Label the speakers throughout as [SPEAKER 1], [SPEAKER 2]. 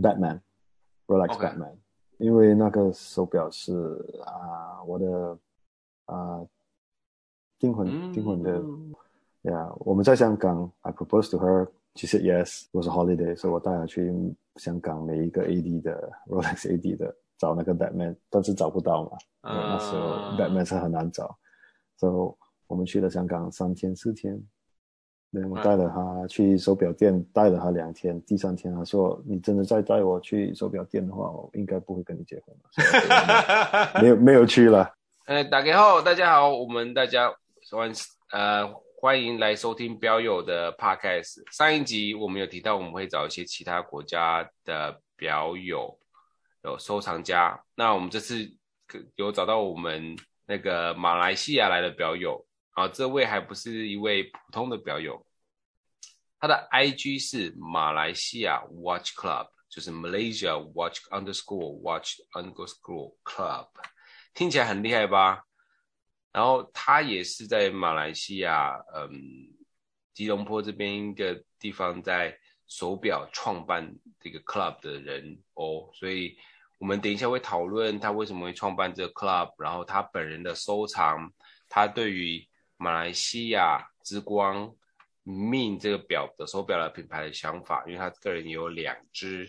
[SPEAKER 1] Batman，Rolex Batman，Okay. 因为那个手表是啊、呃、我的啊订婚订婚的呀。Yeah, 我们在香港，I proposed to her，she said yes，it was a holiday，所以我带她去香港每一个 AD 的 Rolex AD 的找那个 Batman，但是找不到嘛，uh. 那时候 Batman 是很难找，所以我们去了香港三天四天。对，我带了他去手表店，带了他两天。第三天他说：“你真的再带我去手表店的话，我应该不会跟你结婚了。”没有 没有去了。
[SPEAKER 2] 呃，打给后，大家好，我们大家欢呃欢迎来收听表友的 Podcast。上一集我们有提到，我们会找一些其他国家的表友有收藏家。那我们这次有找到我们那个马来西亚来的表友。啊，这位还不是一位普通的表友，他的 IG 是马来西亚 Watch Club，就是 Malaysia Watch underscore Watch underscore Club，听起来很厉害吧？然后他也是在马来西亚，嗯，吉隆坡这边一个地方在手表创办这个 club 的人哦，所以我们等一下会讨论他为什么会创办这个 club，然后他本人的收藏，他对于马来西亚之光，Min 这个表的手表的品牌的想法，因为他个人有两只，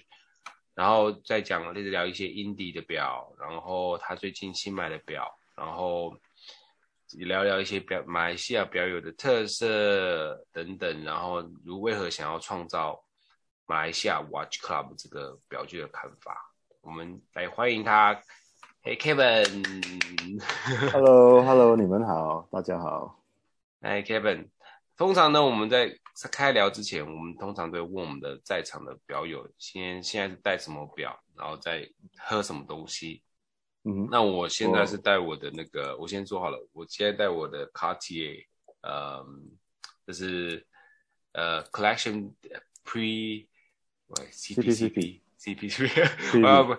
[SPEAKER 2] 然后再讲，一直聊一些 Indie 的表，然后他最近新买的表，然后聊聊一些表马来西亚表友的特色等等，然后如为何想要创造马来西亚 Watch Club 这个表具的看法，我们来欢迎他，hey,
[SPEAKER 1] Kevin，Hello Hello，你们好，大家好。
[SPEAKER 2] 哎，Kevin，通常呢，我们在开聊之前，我们通常都会问我们的在场的表友，先现在是戴什么表，然后再喝什么东西。嗯，那我现在是戴我的那个，哦、我先说好了，我现在戴我的 Cartier，呃，就是呃 Collection Pre，喂，CP，CP，CP，啊不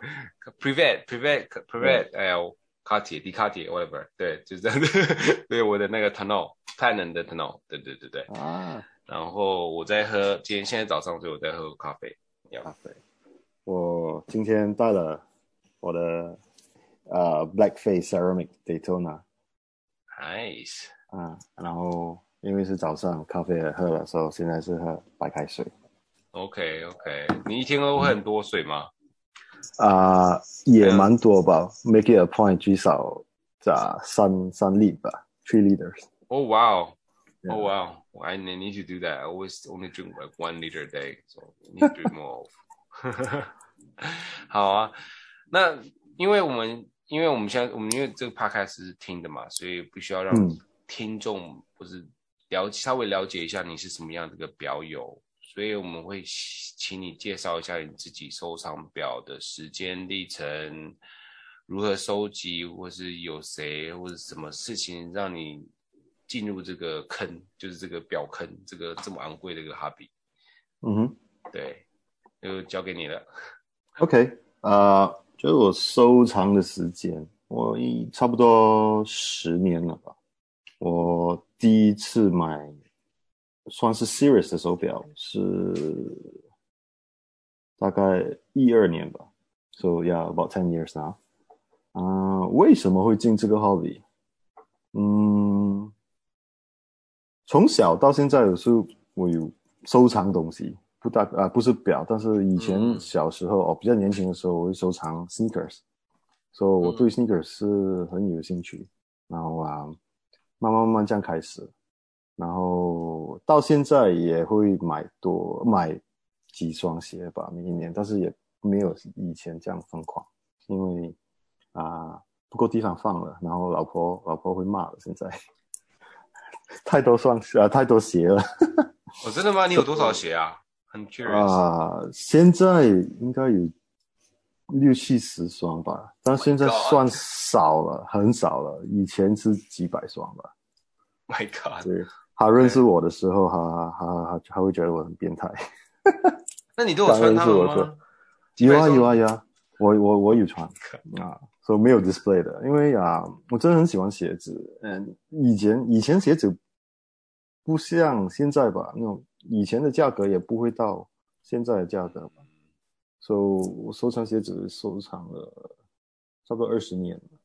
[SPEAKER 2] ，Prevent，Prevent，Prevent，哎呀。卡铁，迪卡铁，whatever，对，就是这样子。对，我的那个 Tunnel，Platinum 的 Tunnel，对对对对。啊。然后我在喝，今天现在早上，所以我在喝咖啡。
[SPEAKER 1] 咖啡。我今天带了我的呃 Blackface Ceramic Daytona。
[SPEAKER 2] Nice。
[SPEAKER 1] 啊，然后因为是早上咖啡也喝了，所以，现在是喝白开水。
[SPEAKER 2] OK OK，你一天喝会很多水吗？嗯
[SPEAKER 1] 啊，uh, 也蛮多吧。Make it a point，至少在三三 lit 吧，three liters。
[SPEAKER 2] Oh wow! Oh wow! I need to do that. I always only drink like one liter a day, so need to drink more. 好啊，那因为我们因为我们现在我们因为这个 podcast 是听的嘛，所以必须要让听众或是了稍微了解一下你是什么样的一个表友。所以我们会请你介绍一下你自己收藏表的时间历程，如何收集，或是有谁或者什么事情让你进入这个坑，就是这个表坑，这个这么昂贵的一个 hobby。
[SPEAKER 1] 嗯哼，
[SPEAKER 2] 对，就交给你了。
[SPEAKER 1] OK，啊、uh，就是我收藏的时间，我一差不多十年了吧。我第一次买。算是 serious 的手表是大概一二年吧，so yeah about ten years now。啊，为什么会进这个 hobby？嗯，从小到现在有时候我有收藏东西，不大啊不是表，但是以前小时候、嗯、哦比较年轻的时候我会收藏 sneakers，所以我对 sneakers 是很有兴趣，然后啊慢慢慢慢这样开始。然后到现在也会买多买几双鞋吧，每一年，但是也没有以前这样疯狂，因为啊不够地方放了，然后老婆老婆会骂了。现在太多双啊，太多鞋了。
[SPEAKER 2] 哦，真的吗？你有多少鞋啊？很 curious
[SPEAKER 1] 啊，现在应该有六七十双吧，但现在算少了，oh、很少了。以前是几百双吧。
[SPEAKER 2] My God！
[SPEAKER 1] 对。他认识我的时候，他他他他会觉得我很变态。
[SPEAKER 2] 那你都有穿他们吗？
[SPEAKER 1] 有啊有啊有啊，我我我有穿啊，所以没有 display 的，因为啊，我真的很喜欢鞋子。嗯，以前以前鞋子不像现在吧，那种以前的价格也不会到现在的价格吧，所以我收藏鞋子收藏了差不多二十年了。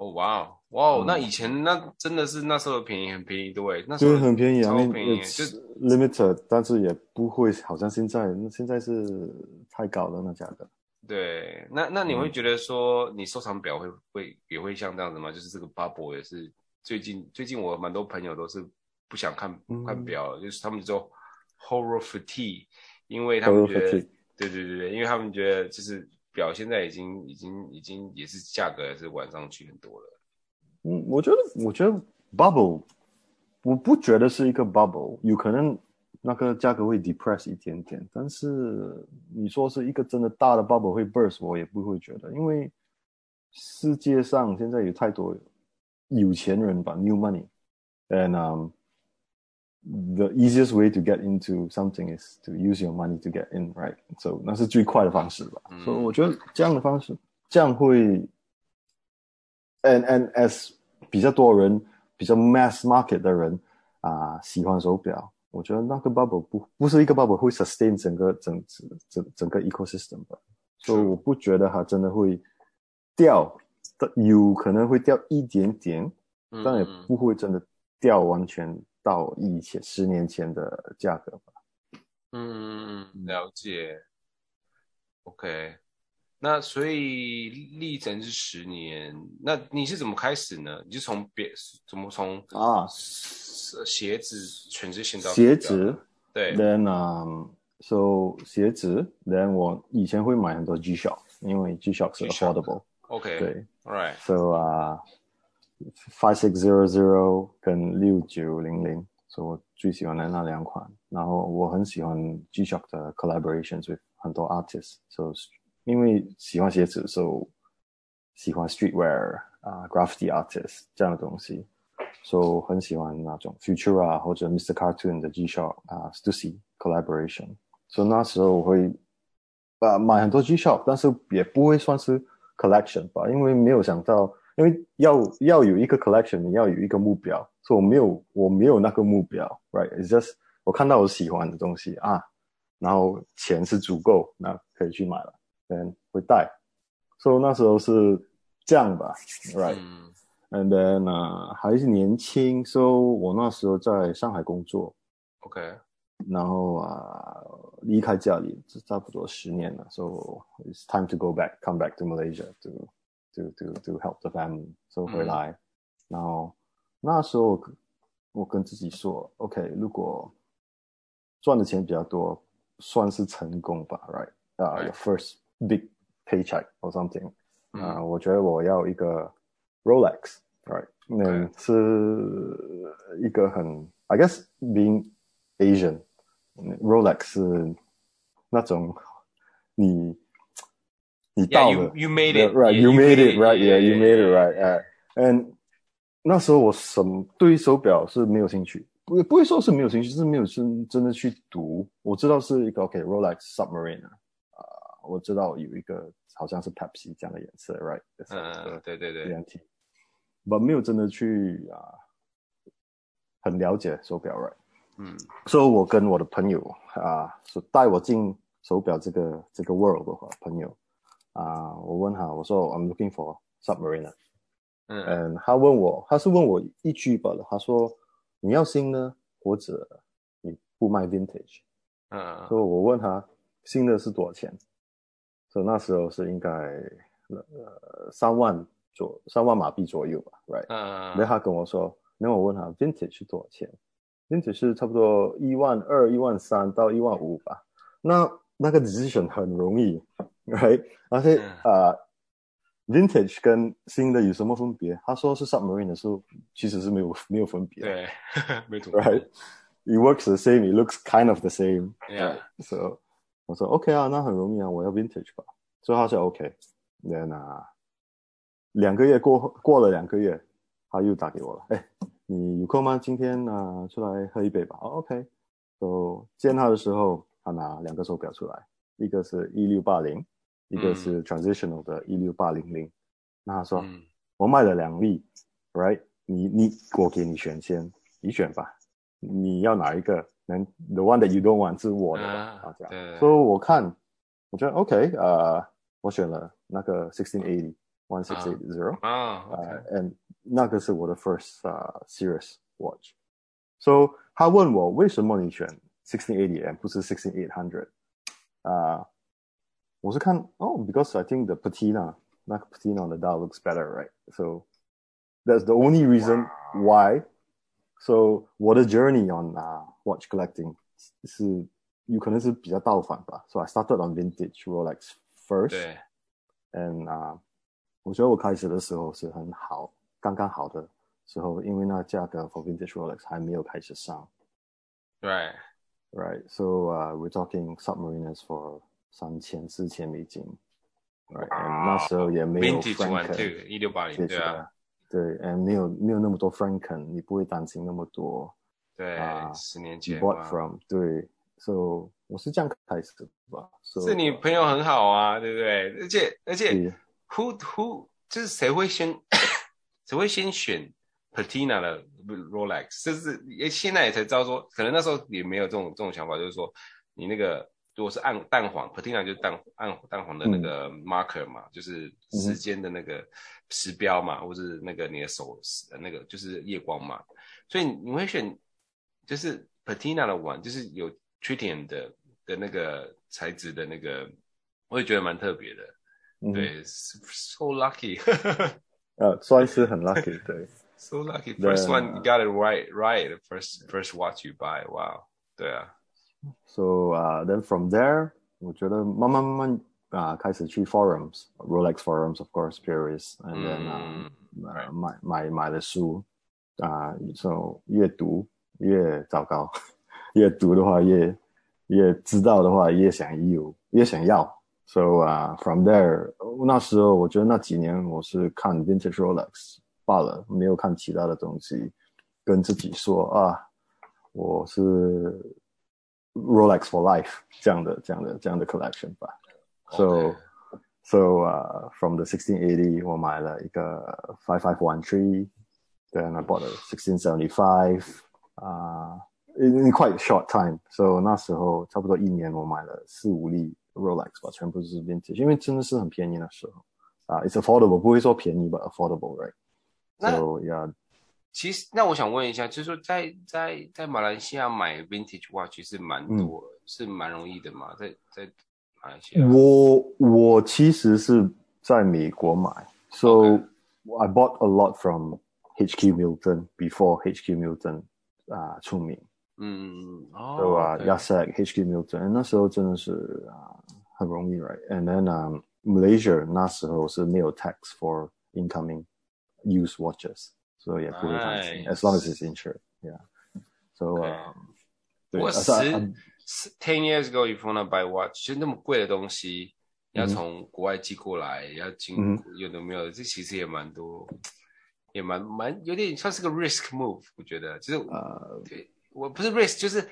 [SPEAKER 2] 哦，哇哦，哇哦，那以前那真的是那时候便宜，很便宜，对，那时候
[SPEAKER 1] 很便宜啊，
[SPEAKER 2] 超便宜，
[SPEAKER 1] 就 limited，但是也不会好像现在，那现在是太高了那价格。
[SPEAKER 2] 对，那那你会觉得说你收藏表会会也会像这样子吗？就是这个 bubble 也是最近最近我蛮多朋友都是不想看看表，嗯、就是他们说 horror fatigue，因为他们觉得对对对对，因为他们觉得就是。表现在已经已经已经也是价格也是往上去很多了。
[SPEAKER 1] 嗯，我觉得我觉得 bubble，我不觉得是一个 bubble，有可能那个价格会 depress 一点点，但是你说是一个真的大的 bubble 会 burst，我也不会觉得，因为世界上现在有太多有钱人吧，new money，and。The easiest way to get into something is to use your money to get in, right? So 那是最快的方式吧。所以、嗯 so, 我觉得这样的方式，这样会，and and as 比较多人，比较 mass market 的人啊、呃，喜欢手表，我觉得那个 bubble 不不是一个 bubble 会 sustain 整个整整整个 ecosystem 吧。所以我不觉得它真的会掉，有可能会掉一点点，但也不会真的掉完全。 到以前十年前的价格吧。
[SPEAKER 2] 嗯，了解。OK，那所以历程是十年，那你是怎么开始呢？你是从别怎么从啊鞋子全职先到
[SPEAKER 1] 鞋子？
[SPEAKER 2] 对。
[SPEAKER 1] Then um so 鞋子，Then 我以前会买很多 G-Shock，因为 G-Shock 是 affordable。
[SPEAKER 2] OK。
[SPEAKER 1] 对。
[SPEAKER 2] All right。
[SPEAKER 1] So 啊。Five six zero zero 跟六九零零是我最喜欢的那两款，然后我很喜欢 G-Shock 的 collaborations with 很多 artists，so 因为喜欢鞋子，so 喜欢 streetwear 啊、，graffiti artists 这样的东西，so 很喜欢那种 Futura 或者 Mr. Cartoon 的 G-Shock 啊、Stussy collaboration，所以那时候我会啊、买很多 G-Shock，但是也不会算是 collection 吧，因为没有想到。因为要要有一个 collection，你要有一个目标，所以我没有我没有那个目标，right？It's just 我看到我喜欢的东西啊，然后钱是足够，那可以去买了，嗯，会带，所以那时候是这样吧，right？And、嗯、then 啊，还是年轻，所以我那时候在上海工作
[SPEAKER 2] ，OK，
[SPEAKER 1] 然后啊离开家里差不多十年了，so it's time to go back，come back to Malaysia to to to to help the family，收回来，嗯、然后那时候我跟自己说，OK，如果赚的钱比较多，算是成功吧，right？啊、uh, 嗯、，your first big paycheck or something，啊、嗯，uh, 我觉得我要一个 Rolex，right？那、嗯、是一个很，I guess being Asian，Rolex 是那种你。 你到了
[SPEAKER 2] you made it.
[SPEAKER 1] right you made it right
[SPEAKER 2] yeah
[SPEAKER 1] you made it right and 那时候我什么对于手表是没有兴趣不不会说是没有兴趣是没有真真的去读。我知道是一个 ok rolex submarine 啊我知道有一个好像是 pepsi 这样的颜色 right?
[SPEAKER 2] 嗯对对对。
[SPEAKER 1] 没问题我没有真的去啊很了解手表 right?
[SPEAKER 2] 嗯。
[SPEAKER 1] 所以我跟我的朋友啊是带我进手表这个这个 world 的话朋友。啊、uh,，我问他，我说 I'm looking for Submariner，嗯，嗯，他问我，他是问我一句吧了，他说你要新的，或者你不卖 Vintage，嗯，所以我问他新的是多少钱，所以那时候是应该呃三万左三万马币左右吧，right，嗯，然后他跟我说，然后我问他 Vintage 是多少钱，Vintage 是差不多一万二、一万三到一万五吧，那那个 decision 很容易。Right，而且啊、嗯 uh,，Vintage 跟新的有什么分别？他说是 Submarine 的时候，其实是没有没有分别。
[SPEAKER 2] 对，没错。
[SPEAKER 1] Right，it works the same, it looks kind of the same.
[SPEAKER 2] Yeah.
[SPEAKER 1] So 我说 OK 啊，那很容易啊，我要 Vintage 吧。所以他说 OK。Then 啊，两个月过过了两个月，他又打给我了。哎，你有空吗？今天啊，出来喝一杯吧。Oh, OK。So 见他的时候，他拿两个手表出来，一个是一六八零。一个是 transitional 的一六八零零，那他说、嗯、我卖了两粒，right？你你我给你选先，你选吧，你要哪一个？能 the one that you don't want 是我的，啊，这样。所以我看我觉得 OK 啊、uh,，我选了那个 sixteen eighty one six eight zero
[SPEAKER 2] 啊
[SPEAKER 1] ，and 那个是我的 first 啊、uh, serious watch。So 他问我为什么你选 sixteen eighty and 不是 sixteen eight hundred 啊？我是看哦、oh,，because I think the patina 那个 patina on the dial looks better, right? So that's the only reason why. So 我的 journey on 啊、uh, watch collecting 是。有可能是比较倒反吧，so I started on vintage Rolex first。
[SPEAKER 2] 对，
[SPEAKER 1] and 啊、uh,，我觉得我开始的时候是很好，刚刚好的时候，因为那价格 for vintage Rolex 还没有开始上。
[SPEAKER 2] Right,
[SPEAKER 1] Right. So 啊、uh, we're talking Submariners for 三千四千美金。Right, and 那时候也没有 Franken，
[SPEAKER 2] 一六八零，对啊，
[SPEAKER 1] 对，and 没有没有那么多 Franken，你不会担心那么多。
[SPEAKER 2] 对啊，十年前。
[SPEAKER 1] Bought from 对。So 我是这样开始的吧？So,
[SPEAKER 2] 是你朋友很好啊，对不对？而且而且，who who 就是谁会先谁会先选 Patina 的 Rolex？就是也现在也才知道说，可能那时候也没有这种这种想法，就是说你那个如果是暗淡黄 Patina 就是淡暗淡黄的那个 marker 嘛，嗯、就是时间的那个时标嘛，嗯、或者是那个你的手那个就是夜光嘛，所以你会选就是 Patina 的碗，就是有。Tritium 的的那个材质的那个，我也觉得蛮特别的。嗯、对，so lucky，
[SPEAKER 1] 呃，算是很 lucky，对
[SPEAKER 2] ，so lucky，first one you got it right，right，first first watch you buy，wow，对啊。
[SPEAKER 1] So 啊、uh,，then from there，我觉得慢慢慢慢啊，开始去 forums，Rolex forums，of course，Paris，and then 啊，买买买了书啊，就、uh, 越读越糟糕。越读的话，越越知道的话，越想有，越想要。So 啊、uh,，from there，那时候我觉得那几年我是看 Vintage Rolex 罢了，没有看其他的东西。跟自己说啊，我是 Rolex for life 这样的、这样的、这样的 collection 吧。So so 啊、uh,，from the 1680，我买了一个 5513，then I bought a 1675啊。In quite a short time, so 那时候差不多一年，我买了四五粒 Rolex 吧，全部是 vintage，因为真的是很便宜那时候啊、uh,，It's affordable，不会说便宜吧，affordable，right？
[SPEAKER 2] 那 so, yeah. 其实，那我想问一下，就是说在在在马来西亚买 vintage watch 是蛮多，嗯、是蛮容易的嘛？在在马来西亚，
[SPEAKER 1] 我我其实是在美国买，so、okay. I bought a lot from HQ Milton before HQ Milton 啊、uh, 出名。
[SPEAKER 2] 嗯，哦，
[SPEAKER 1] 对吧？Yasak HQ Milton，那时候真的是啊、uh, 很容易，right？And then um, Malaysia 那时候是没有 tax for incoming used watches，所以也不会担心，as long as it's insured，yeah。So，、okay. um, 对，
[SPEAKER 2] 我十、uh, ten years ago you wanna buy watch，就那么贵的东西要从国外寄过来，嗯、要经有的没有的，这其实也蛮多，也蛮蛮有点像是个 risk move，我觉得，就是呃，uh, 对。我不是 risk，就是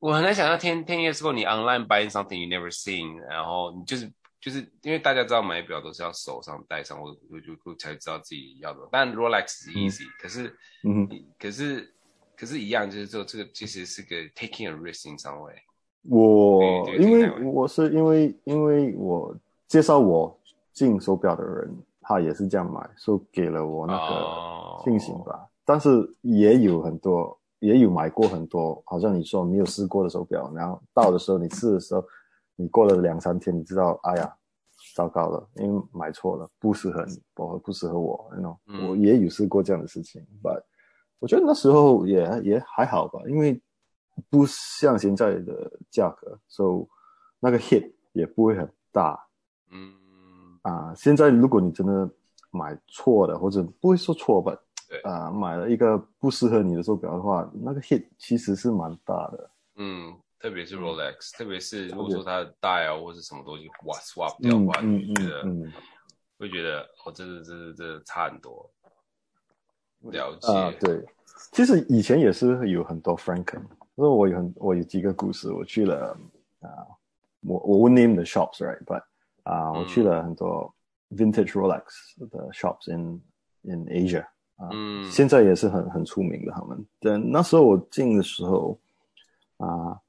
[SPEAKER 2] 我很难想象 ten ten years ago 你 online buying something you never seen，然后你就是 就是因为大家知道买表都是要手上戴上，我我就我才知道自己要的。但 Rolex 是 easy，、嗯、可是嗯，可是可是一样，就是说这个其实是个 taking a risk in some way。
[SPEAKER 1] 我因为我是因为因为我介绍我进手表的人，他也是这样买，所以给了我那个信心吧。Oh. 但是也有很多。也有买过很多，好像你说没有试过的手表，然后到的时候你试的时候，你过了两三天，你知道，哎呀，糟糕了，因为买错了，不适合你，不不适合我，you know? 嗯，我也有试过这样的事情，but 我觉得那时候也也还好吧，因为不像现在的价格，so 那个 hit 也不会很大，
[SPEAKER 2] 嗯，
[SPEAKER 1] 啊，现在如果你真的买错了，或者不会说错吧。啊，买了一个不适合你的手表的话，那个 hit 其实是蛮大的。
[SPEAKER 2] 嗯，特别是 Rolex，、嗯、特别是如果说它的 dial 或是什么东西哇 swap 掉的话，嗯、你觉得、嗯嗯、会觉得哦，这这这这差很多。了解、
[SPEAKER 1] 啊，对，其实以前也是有很多 Franken，因为我有很我有几个故事，我去了啊，我我 name the shops，right，but 啊，我去了很多 vintage Rolex 的 shops in in Asia。啊，嗯，现在也是很很出名的他们。但那时候我进的时候，啊，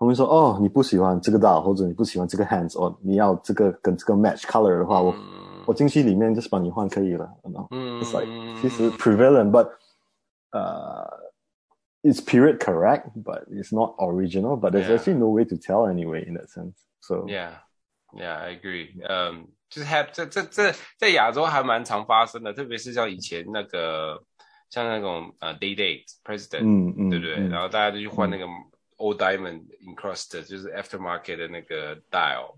[SPEAKER 1] 他们说哦，你不喜欢这个 dial 或者你不喜欢这个 hands，哦，你要这个跟这个 match color 的话，嗯、我我进去里面就是帮你换可以了。嗯，It's like 其实 prevalent，but 呃、uh,，it's period correct，but it's not original，but there's actually no way to tell anyway in that sense。So
[SPEAKER 2] yeah，yeah，I agree。嗯，就是 have 这这这在亚洲还蛮常发生的，特别是像以前那个像那种呃 day date president，嗯嗯，对不对？嗯、然后大家就去换那个。嗯 Old diamond encrusted 就是 aftermarket 的那个 dial，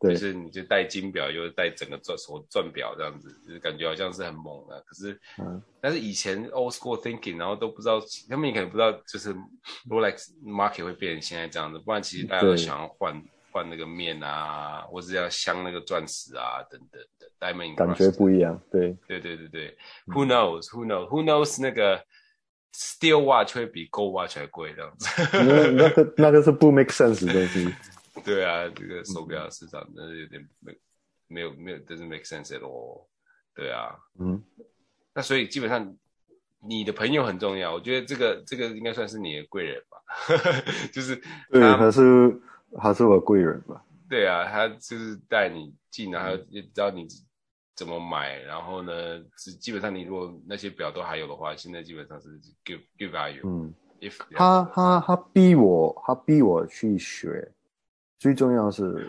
[SPEAKER 2] 就是你就戴金表又戴整个钻手钻表这样子，就是感觉好像是很猛的。可是，嗯，但是以前 old school thinking，然后都不知道，他们也可能不知道，就是 Rolex market 会变成现在这样子。不然其实大家都想要换换那个面啊，或者要镶那个钻石啊等等的 diamond。
[SPEAKER 1] 感觉不一样，对，
[SPEAKER 2] 对对对对。Who knows？Who knows？Who knows？那个。Steel watch 会比 Gold watch 还贵，这样子。
[SPEAKER 1] 那那个那个是不 make sense 的东西。
[SPEAKER 2] 对啊，这个手表市场真的有点没没有没有，doesn't make sense at all。对啊，嗯。那所以基本上你的朋友很重要，我觉得这个这个应该算是你的贵人吧。就是
[SPEAKER 1] 对，他是他是我贵人吧。
[SPEAKER 2] 对啊，他就是带你进，然后也知道你。怎么买？然后呢？基基本上，你如果那些表都还有的话，现在基本上是 give give value。嗯，if
[SPEAKER 1] 他他他逼我，他逼我去学。最重要是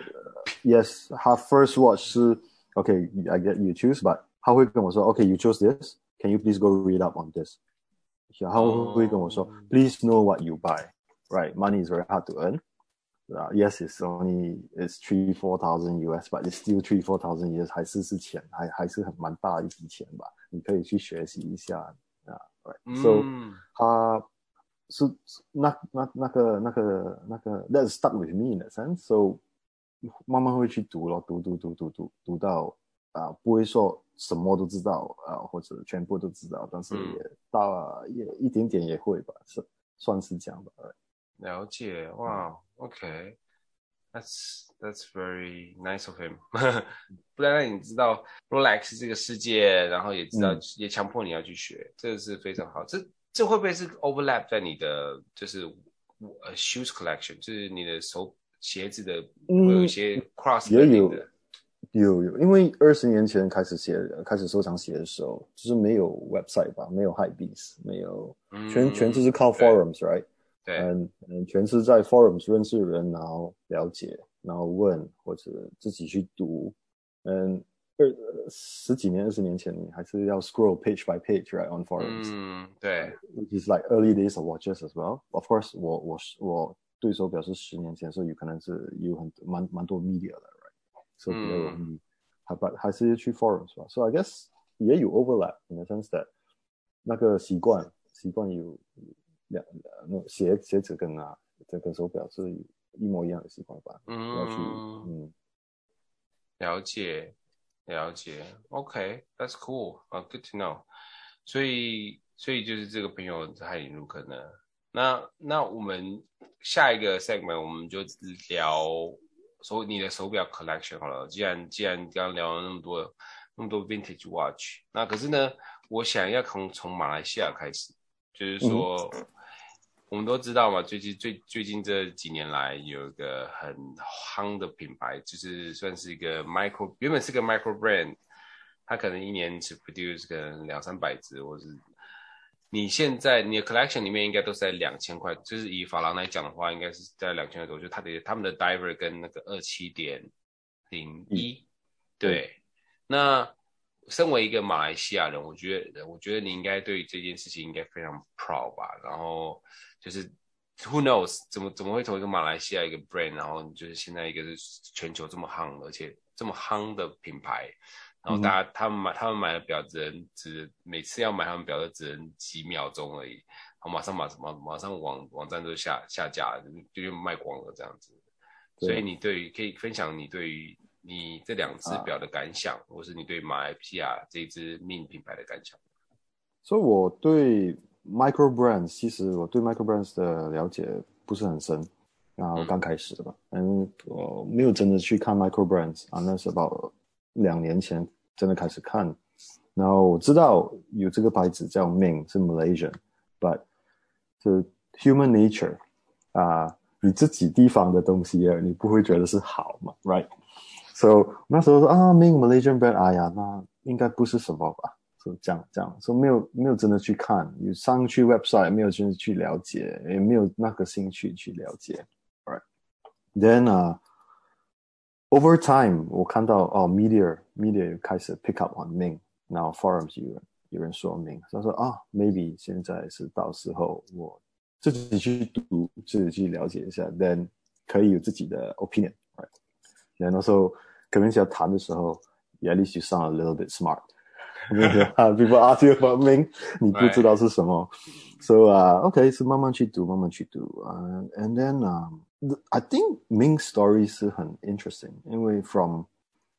[SPEAKER 1] ，yes，他 first watch 是 OK，I get you choose，but 他会跟我说，OK，you choose this，can you please go read up on this？然后会跟我说，please know what you buy，right？Money is very hard to earn。啊，Yes, it's only it's three four thousand US, but it's still three four thousand US，还是是钱，还还是很蛮大一笔钱吧？你可以去学习一下啊，Right？So，他是那那那个那个那个，That stuck with me in a sense。So，慢慢会去读咯，读读读读读读到啊，不会说什么都知道啊，或者全部都知道，但是也到也一点点也会吧，是算是这样吧。
[SPEAKER 2] 了解，哇。OK, that's that's very nice of him。不然让你知道 Rolex 这个世界，然后也知道、嗯、也强迫你要去学，这个是非常好。这这会不会是 overlap 在你的就是呃 shoes collection，就是你的手鞋子的会有一些 cross 的、
[SPEAKER 1] 嗯、也有有有，因为二十年前开始写开始收藏鞋的时候，就是没有 website 吧，没有 Hypebeast，没有全、嗯、全都是靠 forums 对 right。
[SPEAKER 2] 对，
[SPEAKER 1] 嗯嗯，全是在 forums 认识人，然后了解，然后问或者自己去读。嗯，二十几年、二十年前，你还是要 scroll page by page right on forums。
[SPEAKER 2] 嗯，对。
[SPEAKER 1] Which is like early days of watches as well. Of course，我我我对手表示十年前，所以有可能是有很蛮蛮多 media 的，right？所以比较容易，还不、嗯、还是去 forums 吧。So I guess 也有 overlap in the sense that 那个习惯习惯有。 两那鞋鞋子跟啊这个手表是一模一样的习惯吧？嗯，要去嗯，
[SPEAKER 2] 了解了解，OK，that's cool 啊、uh,，good to know。所以所以就是这个朋友他引入可能，那那我们下一个 segment 我们就聊手你的手表 collection 好了。既然既然刚刚聊了那么多那么多 vintage watch，那可是呢，我想要从从马来西亚开始，就是说。嗯我们都知道嘛，最近最最近这几年来有一个很夯的品牌，就是算是一个 micro，原本是个 micro brand，它可能一年只 produce 可能两三百只，或是你现在你的 collection 里面应该都是在两千块，就是以法郎来讲的话，应该是在两千块多，就它的他们的 diver 跟那个二七点零一，对，那。身为一个马来西亚人，我觉得，我觉得你应该对这件事情应该非常 proud 吧。然后就是，Who knows，怎么怎么会从一个马来西亚一个 brand，然后就是现在一个是全球这么夯，而且这么夯的品牌，然后大家、嗯、他们买他们买的表只能只每次要买他们表的只能几秒钟而已，然后马上马马马上网网站都下下架，就就卖光了这样子。所以你对于可以分享你对于。你这两只表的感想，啊、或是你对马来西亚这支 Mint 品牌的感想？
[SPEAKER 1] 所以我对 Micro Brands，其实我对 Micro Brands 的了解不是很深啊，我刚开始的吧，嗯，我没有真的去看 Micro Brands 啊，那是 about 两年前真的开始看，然后我知道有这个牌子叫 Ming 是 Malaysian，but 是 Human Nature 啊。你自己地方的东西啊，你不会觉得是好嘛？Right？So 那时候说啊，Ming Malaysian brand，哎呀，那应该不是什么吧？说、这样这样，说、没有没有真的去看，你上去 website 没有真的去了解，也没有那个兴趣去了解。Right？Then 啊、uh,，over time 我看到哦，media media 开始 pick up on Ming，然后 forums 有人有人说明，他说啊，maybe 现在是到时候我自己去读，自己去了解一下，then 可以有自己的 opinion。Right？Then also 跟人家谈的时候，at least you sound a little bit smart。People ask you about Ming，你不知道是什么，Right.，so 啊，OK，是慢慢去读，慢慢去读啊，and then 啊，I think Ming story 是很 interesting，因为 from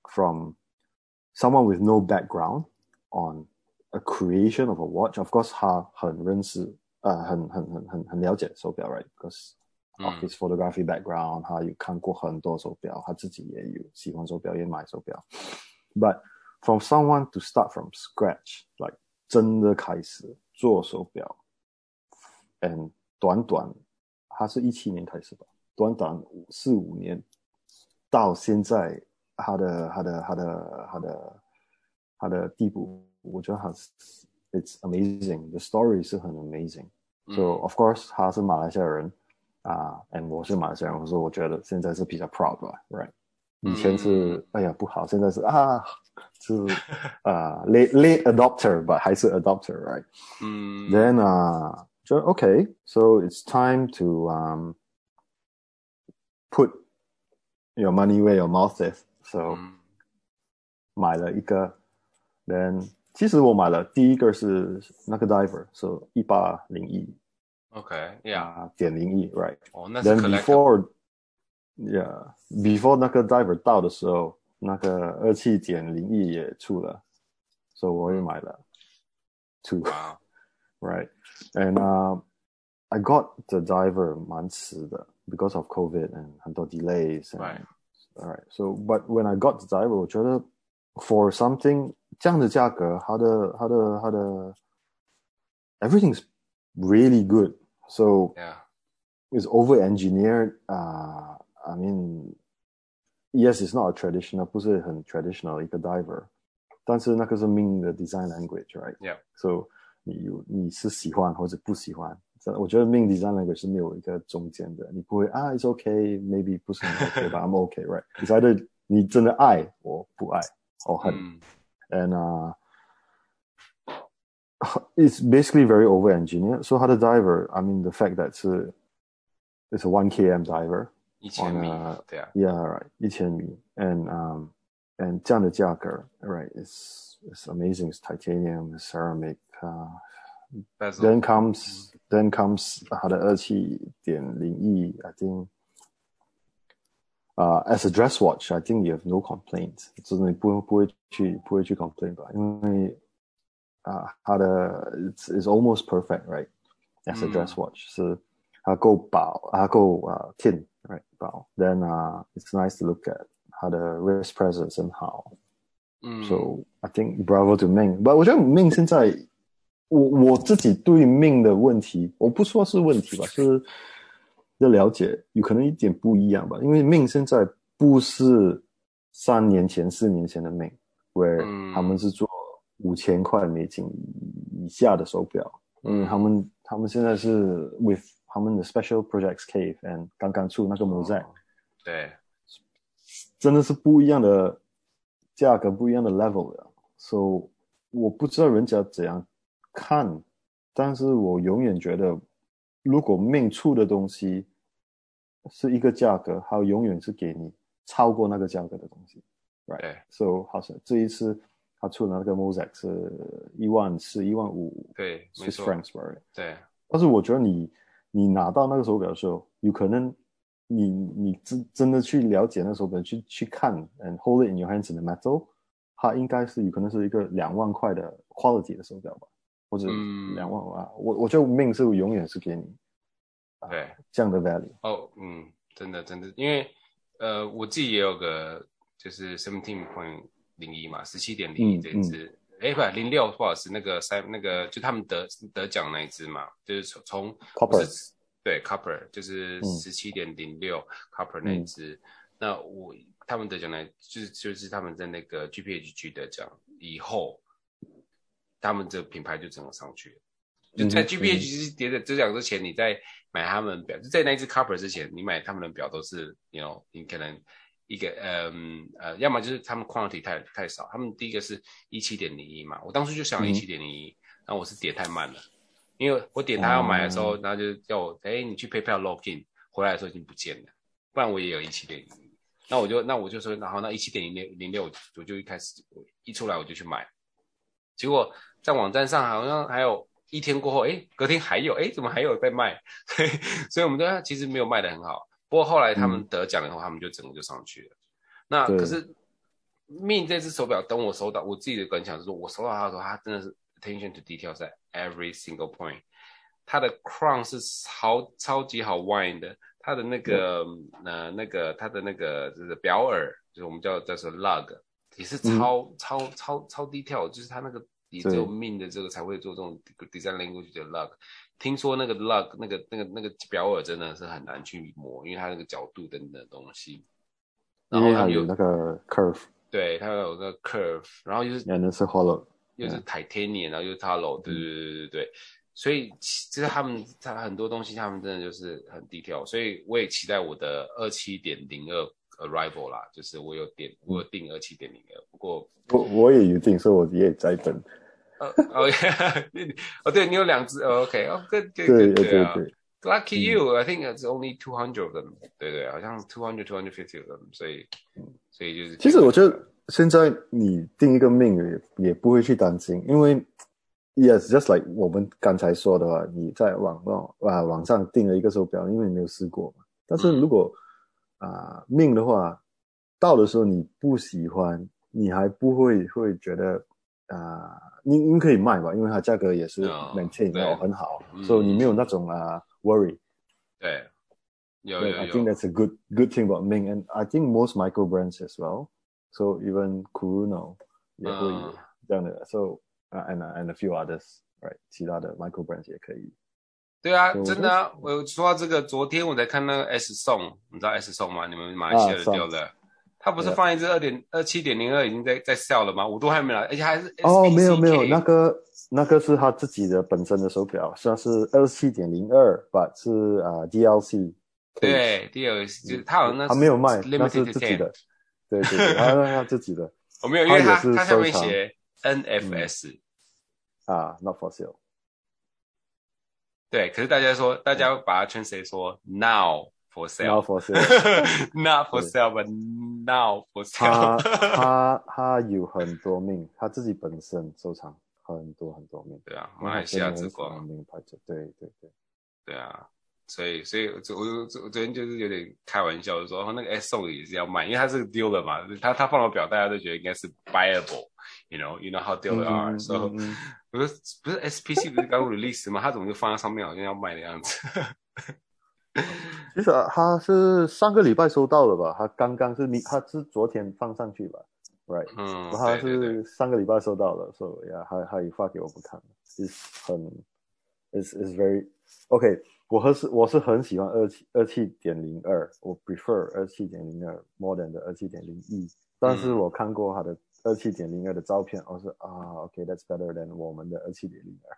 [SPEAKER 1] from someone with no background on a creation of a watch，of course 他很认识，呃，很很很很很了解手表，right？Because of his photography background，他有看过很多手表，他自己也有喜欢手表，也买手表，but From someone to start from scratch, like 真的开始做手表，and 短短，他是一七年开始吧，短短四五年，到现在他的他的他的他的他的地步，我觉得他是 it's amazing，the story 是很 amazing。So of course 他是马来西亚人啊，and 我是马来西亚人，所以我觉得现在是比较 proud 吧，right？ 以前是、嗯、哎呀不好，现在是啊是啊、uh, late late adopter，but 还是 adopter，right？嗯。Then 啊、uh, 就 OK，so、okay, it's time to um put your money where your mouth is。So、嗯、买了一个，then 其实我买了第一个是那个 diver，so 一八零一。
[SPEAKER 2] OK，yeah，
[SPEAKER 1] 点零一，right？
[SPEAKER 2] 哦，那是 collector。
[SPEAKER 1] Then before Yeah, before 那个 diver 到的时候，那个二七点零一也出了，所、so、以我也买了 two, right? And uh, I got the diver 蛮迟的，because of COVID and 很多 delays. And,
[SPEAKER 2] right.
[SPEAKER 1] Alright. So, but when I got the diver，我觉得 for something 这样的价格，它的它的它的 everything's really good. So
[SPEAKER 2] yeah,
[SPEAKER 1] it's over engineered. Uh, I mean, yes, it's not a traditional，不是很 traditional 一个 diver，但是那个是 Ming 的 design language，right？Yeah. So 你有你是喜欢或者不喜欢，我觉得 Ming design language 是没有一个中间的，你不会啊，it's okay，maybe 不是很 OK 吧，I'm OK，right？It's either 你真的爱我不爱，或恨，and 啊、uh,，it's basically very over engineered。So 它的 diver，I mean the fact that 是 it's a one km diver。
[SPEAKER 2] 一千米，对啊，
[SPEAKER 1] Yeah, right，一千米，and um and 这样的价格，right，is is amazing，is titanium, ceramic，啊、uh,，then comes then comes 它的二七点零一，I think，啊、uh,，as a dress watch，I think you have no complaints，就是你不不会去不会去 complain 吧，因为啊，uh, 它的 it's is almost perfect，right，as a dress watch、嗯、是它够薄，它够啊、uh, thin。 Right, well, then uh, it's nice to look at 它的 wrist presence 很好。嗯，So I think bravo to Ming。But 我觉得 Ming 现在，我我自己对 Ming 的问题，我不说是问题吧，是要了解，有可能一点不一样吧。因为 Ming 现在不是三年前、四年前的 Ming，where、嗯、他们是做五千块美金以下的手表，嗯，他们他们现在是 with 他们的 Special Projects Cave and 刚刚出那个 Mosaic，、哦、
[SPEAKER 2] 对，
[SPEAKER 1] 真的是不一样的价格，不一样的 level 的。所、so, 以我不知道人家怎样看，但是我永远觉得，如果 Ming 出的东西是一个价格，他永远是给你超过那个价格的东西，right？So 好像这一次他出的那个 Mosaic 是一万四、一万五，
[SPEAKER 2] 对，没错
[SPEAKER 1] ，francs，right？
[SPEAKER 2] 对，
[SPEAKER 1] 但是我觉得你。你拿到那个手表的时候，有可能你你真真的去了解那个手表，去去看，and hold it in your hands in the metal，它应该是有可能是一个两万块的 quality 的手表吧，或者两万啊，嗯、我我觉得 Ming 是永远是给你
[SPEAKER 2] 对、
[SPEAKER 1] 呃、这样的 value。
[SPEAKER 2] 哦，嗯，真的真的，因为呃我自己也有个就是 seventeen point 零一嘛，十七点零一这一支。嗯嗯哎，不，零六不好意思，那个三那个就他们得得奖那一只嘛，就是从从
[SPEAKER 1] Copper
[SPEAKER 2] 对，Copper 就是十七点零六 Copper 那一只。嗯、那我他们得奖呢，就是就是他们在那个 GPHG 得奖以后，他们这个品牌就整个上去了。就在 GPHG 得的得奖之前，你在买他们表，就在那一只 Copper 之前，你买他们的表都是，you know，你可能一个，嗯呃，要么就是他们 quantity 太太少，他们第一个是一七点零一嘛，我当初就想一七点零一，然后我是点太慢了。因为我点他要买的时候，然后就叫我，哎，你去 PayPal login，回来的时候已经不见了，不然我也有一七点零一，那我就那我就说，然后那一七点零六零六，我就一开始一出来我就去买，结果在网站上好像还有一天过后，哎，隔天还有，哎，怎么还有在卖？所以我们都其实没有卖的很好，不过后来他们得奖以后，他们就整个就上去了。那可是 Ming 这只手表，等我收到，我自己的感想是说，我收到它的时候，它真的是。Attention to details at every single point，它的 crown 是超超级好 wind 的，它的那个、嗯、呃那个它的那个就是表耳，就是我们叫叫做 lug，也是超、嗯、超超超 detail，就是它那个也只有 Ming 的这个才会做这种 design language 的 lug。听说那个 lug 那个那个那个表耳真的是很难去磨，因为它那个角度等等的东西。然后它有那个 curve，对，它有个 curve，然后又是。Yeah, 是 hollow。又是 Titanium，然后又是 tallow，对对对对对，所以其实他们他很多东西，他们真的就是很低调，所以我也期待我的二七点零二 Arrival 啦，就是我有点我有订二七点零二，不过
[SPEAKER 1] 我我也有订，所以我也在等。
[SPEAKER 2] 哦哦，哦对，你有两只，OK，哦对对
[SPEAKER 1] 对对对
[SPEAKER 2] ，Lucky you，I think it's only two hundred of them，对对，好像 two hundred two hundred fifty of them，所以所以就是，
[SPEAKER 1] 其实我觉得。现在你定一个命也也不会去担心，因为 yes just like 我们刚才说的话，你在网络啊网上订了一个手表，因为你没有试过嘛。但是如果啊、呃、命的话，到的时候你不喜欢，你还不会会觉得啊，你、呃、你可以卖吧，因为它价格也是 maintain 哦很好，所以、so、你没有那种啊、呃、worry。
[SPEAKER 2] 对，有
[SPEAKER 1] 有有。I think that's a good good thing about Ming, and I think most micro brands as well. So even Kuruno 也会有这样的、uh,，so and and a few others，right？其他的 micro brands 也可以。
[SPEAKER 2] 对啊真的啊！我说到这个，昨天我在看那个 S 送，你知道 S 送吗？你们马来西亚的掉的，他、啊、不是放一只二点二七点零二已经在在 sell 了吗？我都还没来，而且还是
[SPEAKER 1] 哦，没有没有，那个那个是他自己的本身的手表，算是二七点零二，but 是啊、uh, DLC。
[SPEAKER 2] 对，DLC 就是他好像那
[SPEAKER 1] 他没有卖，那是自己的。对对对，他 他自己的，
[SPEAKER 2] 我没有，因为他他上面写 NFS
[SPEAKER 1] 啊，Not for sale。
[SPEAKER 2] 对，可是大家说，大家把它称谁说 Now for sale，Not
[SPEAKER 1] for sale，Not
[SPEAKER 2] for sale，but Now for sale。
[SPEAKER 1] 他他他有很多命，他自己本身收藏很多很多命。
[SPEAKER 2] 对啊，马来西亚之光
[SPEAKER 1] 名牌子，对对对，
[SPEAKER 2] 对啊。所以，所以我我昨天就是有点开玩笑，说那个 S 送也是要卖，因为它是丢了嘛。他他放了表，大家都觉得应该是 buyable，you know，you know how 丢了 are。所以不是不是 SPC 不是刚 release 吗？他怎么就放在上面，好像要卖的样子？
[SPEAKER 1] 其实他是上个礼拜收到了吧？他刚刚是你，他是昨天放上去吧？Right？嗯，他是上个礼拜收到了，所以呀，他他也发给我们看，is 很，is is very OK。我还是我是很喜欢二七二七点零二，我 prefer 二七点零二 more than 的二七点零一。但是我看过他的二七点零二的照片，我说啊，OK，that's better than 我们的二七点零二。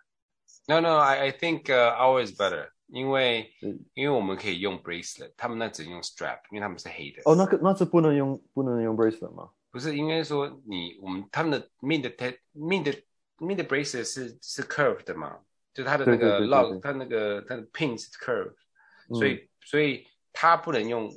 [SPEAKER 2] No no，I I think、uh, ours is better，因为因为我们可以用 bracelet，他们那只用 strap，因为他们是黑的。
[SPEAKER 1] 哦，那个那是不能用不能用 bracelet 吗？
[SPEAKER 2] 不是，应该说你我们他们的 Ming 的 Ming 的 Ming 的 bracelet 是是 curved 的嘛？就它的那个 log，它那个它的 pin 是 curve，所以、嗯、所以它不能用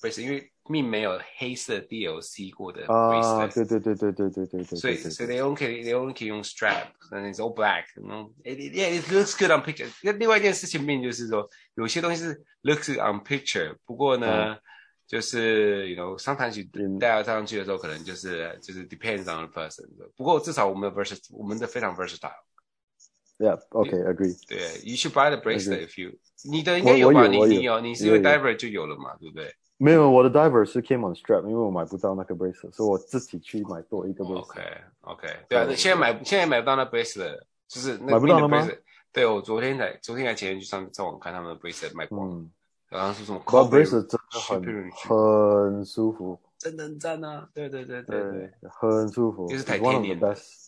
[SPEAKER 2] bracelet，因为 Ming 没有黑色 DLC 过的 bracelet。
[SPEAKER 1] 啊，对对对对对对对对。
[SPEAKER 2] 所以所以 they only they only 可以用 strap，and it's all black。嗯，yeah it looks good on picture。那另外一件事情 Ming 就是说，有些东西是 looks good on picture，不过呢，嗯、就是 you know sometimes you 戴上去的时候，可能就是就是 depends on the person。不过至少我们的 versatile，我们的非常
[SPEAKER 1] versatile。Yeah, OK, agree.
[SPEAKER 2] 对，You should buy the bracelet if you. 你的应该有吧？你你有，你是因为 diver 就有了嘛，对不对？
[SPEAKER 1] 没有，我的 diver 是 came on strap，因为我买不到那个 bracelet，所以我自己去买多一个 bracelet。
[SPEAKER 2] OK, OK，对啊，现在买现在买不到那 bracelet，就是
[SPEAKER 1] 买不到了吗？
[SPEAKER 2] 对，我昨天才昨天还前天去上上网看他们的 bracelet 卖光，
[SPEAKER 1] 嗯，
[SPEAKER 2] 然后是什么
[SPEAKER 1] ？bracelet 真的很很舒服，
[SPEAKER 2] 真的很赞啊！对对对对对，
[SPEAKER 1] 很舒服。
[SPEAKER 2] 就是 titanium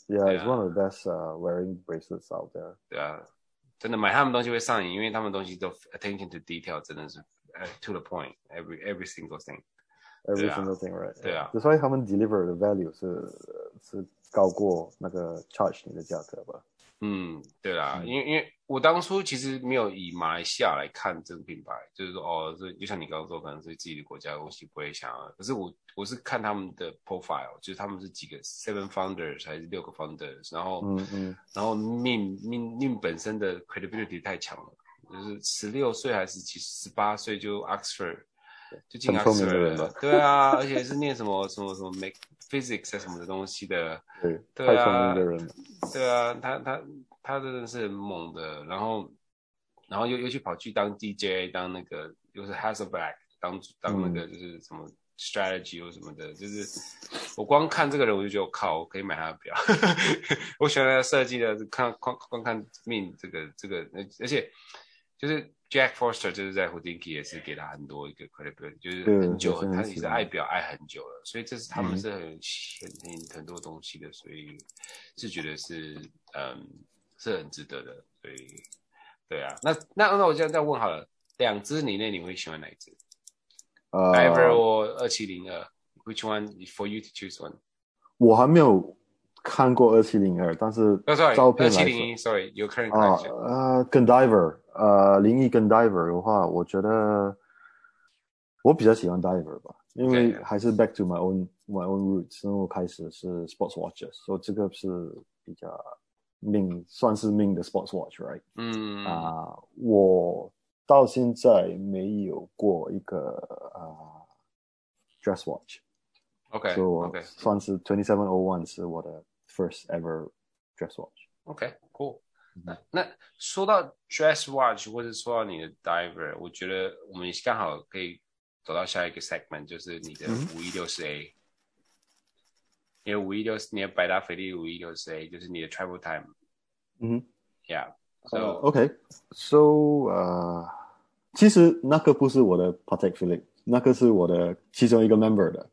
[SPEAKER 1] Yeah, it's one of the best wearing bracelets out there。
[SPEAKER 2] 对啊，真的买他们东西会上瘾，因为他们东西都 attention to detail，真的是 to the point，every every single thing。
[SPEAKER 1] Every single thing, right？
[SPEAKER 2] 对啊，
[SPEAKER 1] 所以他们 deliver 的 value 是是高过那个 charge 你的价格吧？
[SPEAKER 2] 嗯，对啦，因为因为我当初其实没有以马来西亚来看这个品牌，就是说哦，这就像你刚刚说，可能是自己的国家的东西不会想要。可是我我是看他们的 profile，就是他们是几个 seven founders 还是六个 founders，然后嗯嗯，然后 Ming Ming Ming 本身的 credibility 太强了，就是十六岁还是几十八岁就 Oxford。就进 Oxford 了，对啊，而且是念什么什么什么 make physics 啊什么的东西的，
[SPEAKER 1] 对，
[SPEAKER 2] 对啊，
[SPEAKER 1] 太聪明的人，
[SPEAKER 2] 对啊，他他他真的是很猛的，然后然后又又去跑去当 DJ，当那个又是 Hasselblad 当当那个就是什么 strategy 或什么的，就是我光看这个人我就觉得我靠，我可以买他的表，我喜欢他设计的，看光光看 Ming 这个这个，而且就是。Jack Forster 就是在 Hodinkee 也是给他很多一个 credibility，就是很久，他也是爱表爱很久了，所以这是他们是很很、嗯、很多东西的，所以是觉得是嗯是很值得的，所以对啊，那那那我这样再问好了，两只你那你会喜欢哪一只？呃，Diver 或二七零二，Which one for you to choose one？
[SPEAKER 1] 我还没有。看过二七零二，但是照片来说，二七零一
[SPEAKER 2] ，sorry，有客人
[SPEAKER 1] 啊，呃，跟 Diver，呃，零一跟 Diver 的话，我觉得我比较喜欢 Diver 吧，因为还是 back to my own my own roots，我开始是 sports watches，所以这个是比较 Ming，算是 Ming 的 sports watch，right？
[SPEAKER 2] 嗯
[SPEAKER 1] 啊，uh, 我到现在没有过一个啊、uh, dress watch。
[SPEAKER 2] OK，
[SPEAKER 1] 所以我算是 twenty seven o one 是我的 first ever dress
[SPEAKER 2] watch。OK，cool。那那说到 dress watch 或者说到你的 diver，我觉得我们刚好可以走到下一个 segment，就是你的五一六四 A。因为五一六四，你的百达翡丽五一六四 A 就是你的 travel time。
[SPEAKER 1] 嗯，
[SPEAKER 2] Yeah。So
[SPEAKER 1] OK。So 呃，其实那个不是我的 Patek Philippe，那个是我的其中一个 member 的。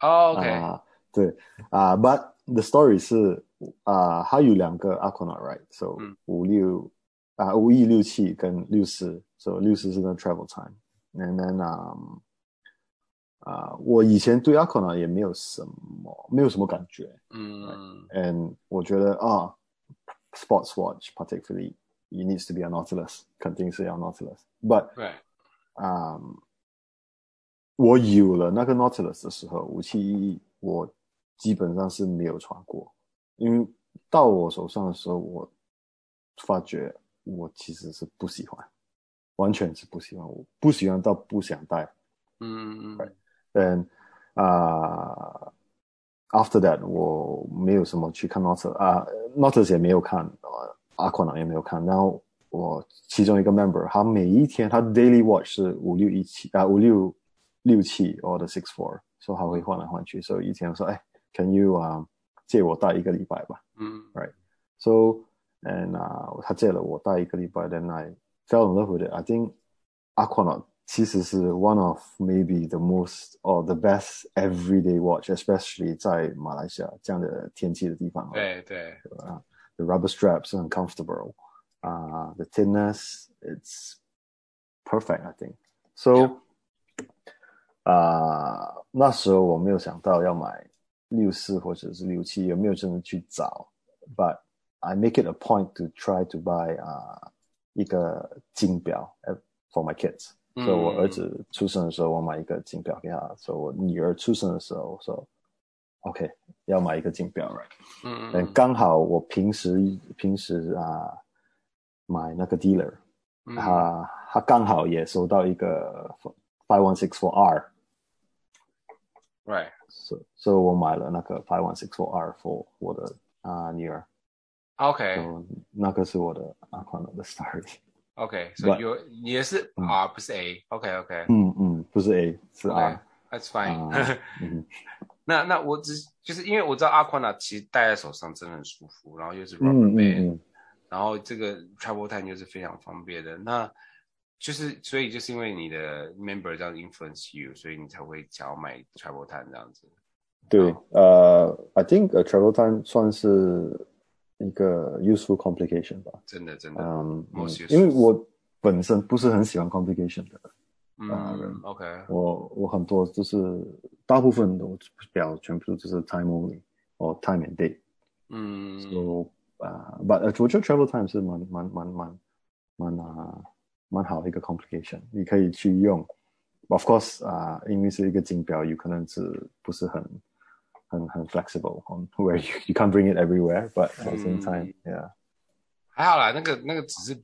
[SPEAKER 2] 哦，OK，
[SPEAKER 1] 啊，对，啊，But the story 是啊，还有两个 Aquanaut，right？So 五六啊，五一六七跟六四，So 六四是那 travel time，and then 啊，啊，我以前对 Aquanaut 也没有什么，没有什么感觉，
[SPEAKER 2] 嗯，
[SPEAKER 1] and 我觉得啊，sports watch particularly it needs to be a Nautilus，肯定是要 Nautilus，but，啊。我有了那个 Nautilus 的时候，五七一一，我 基本上是没有穿过，因为到我手上的时候，我发觉我其实是不喜欢，完全是不喜欢，我不喜欢到不想戴。
[SPEAKER 2] 嗯嗯
[SPEAKER 1] 嗯。啊、uh,，After that，我没有什么去看 Nautilus 啊、uh,，Nautilus 也没有看，阿库纳也没有看。然后我其中一个 member，他每一天他 daily watch 是五六一七啊，五六。六七或者 six four，所以他会换来换去。所以以前我说，哎，Can you 啊借我戴一个礼拜吧？
[SPEAKER 2] 嗯，
[SPEAKER 1] Right，so and 啊，他借了我戴一个礼拜，then I fell in love with it. I think Aquanaut 其实是 one of maybe the most or the best everyday watch，especially 在马来西亚这样的天气的地方。
[SPEAKER 2] 对对，
[SPEAKER 1] 啊，the rubber straps 是很 comfortable，啊，the thinness it's perfect I think so。Yeah. 啊，uh, 那时候我没有想到要买 六四或者是六七，也没有真的去找。But I make it a point to try to buy 啊、uh, 一个金表 for my kids。所以我儿子出生的时候，我买一个金表给他；所以我女儿出生的时候，我说 OK 要买一个金表，right？
[SPEAKER 2] 嗯嗯。
[SPEAKER 1] 刚好我平时平时啊、uh, 买那个 dealer，他他刚好也收到一个 five one six four R。
[SPEAKER 2] Right，
[SPEAKER 1] 所以所以我买了那个 five one six four R for 我的啊女儿。
[SPEAKER 2] OK，
[SPEAKER 1] 那个是我的 Aquanaut 的 story。
[SPEAKER 2] OK，所以有也是 R 不是 A。OK OK，
[SPEAKER 1] 嗯嗯，不是 A 是 R。
[SPEAKER 2] That's fine。那那我只就是因为我知道 Aquanaut 其实戴在手上真的很舒服，然后又是 rubber band，然后这个 travel time 就是非常方便的。那就是所以就是因为你的 member 这样 influence you，所以你才会想要买 travel time 这样子。
[SPEAKER 1] 对，呃、uh,，I think a travel time 算是一个 useful complication 吧。
[SPEAKER 2] 真的，真的，
[SPEAKER 1] 嗯、um,，因为我本身不是很喜欢 complication 的。
[SPEAKER 2] 嗯、uh, OK，
[SPEAKER 1] 我我很多就是大部分都表全部就是 time only 或 time and date。
[SPEAKER 2] 嗯
[SPEAKER 1] ，so 啊、uh,，but 我觉得 travel time 是蛮蛮蛮蛮蛮啊蛮好的一个 complication，你可以去用。Of course 啊、uh,，因为是一个金表，有可能是不是很很很 flexible on where you you can't bring it everywhere，but at the same time，yeah，、嗯、
[SPEAKER 2] 还好啦，那个那个只是。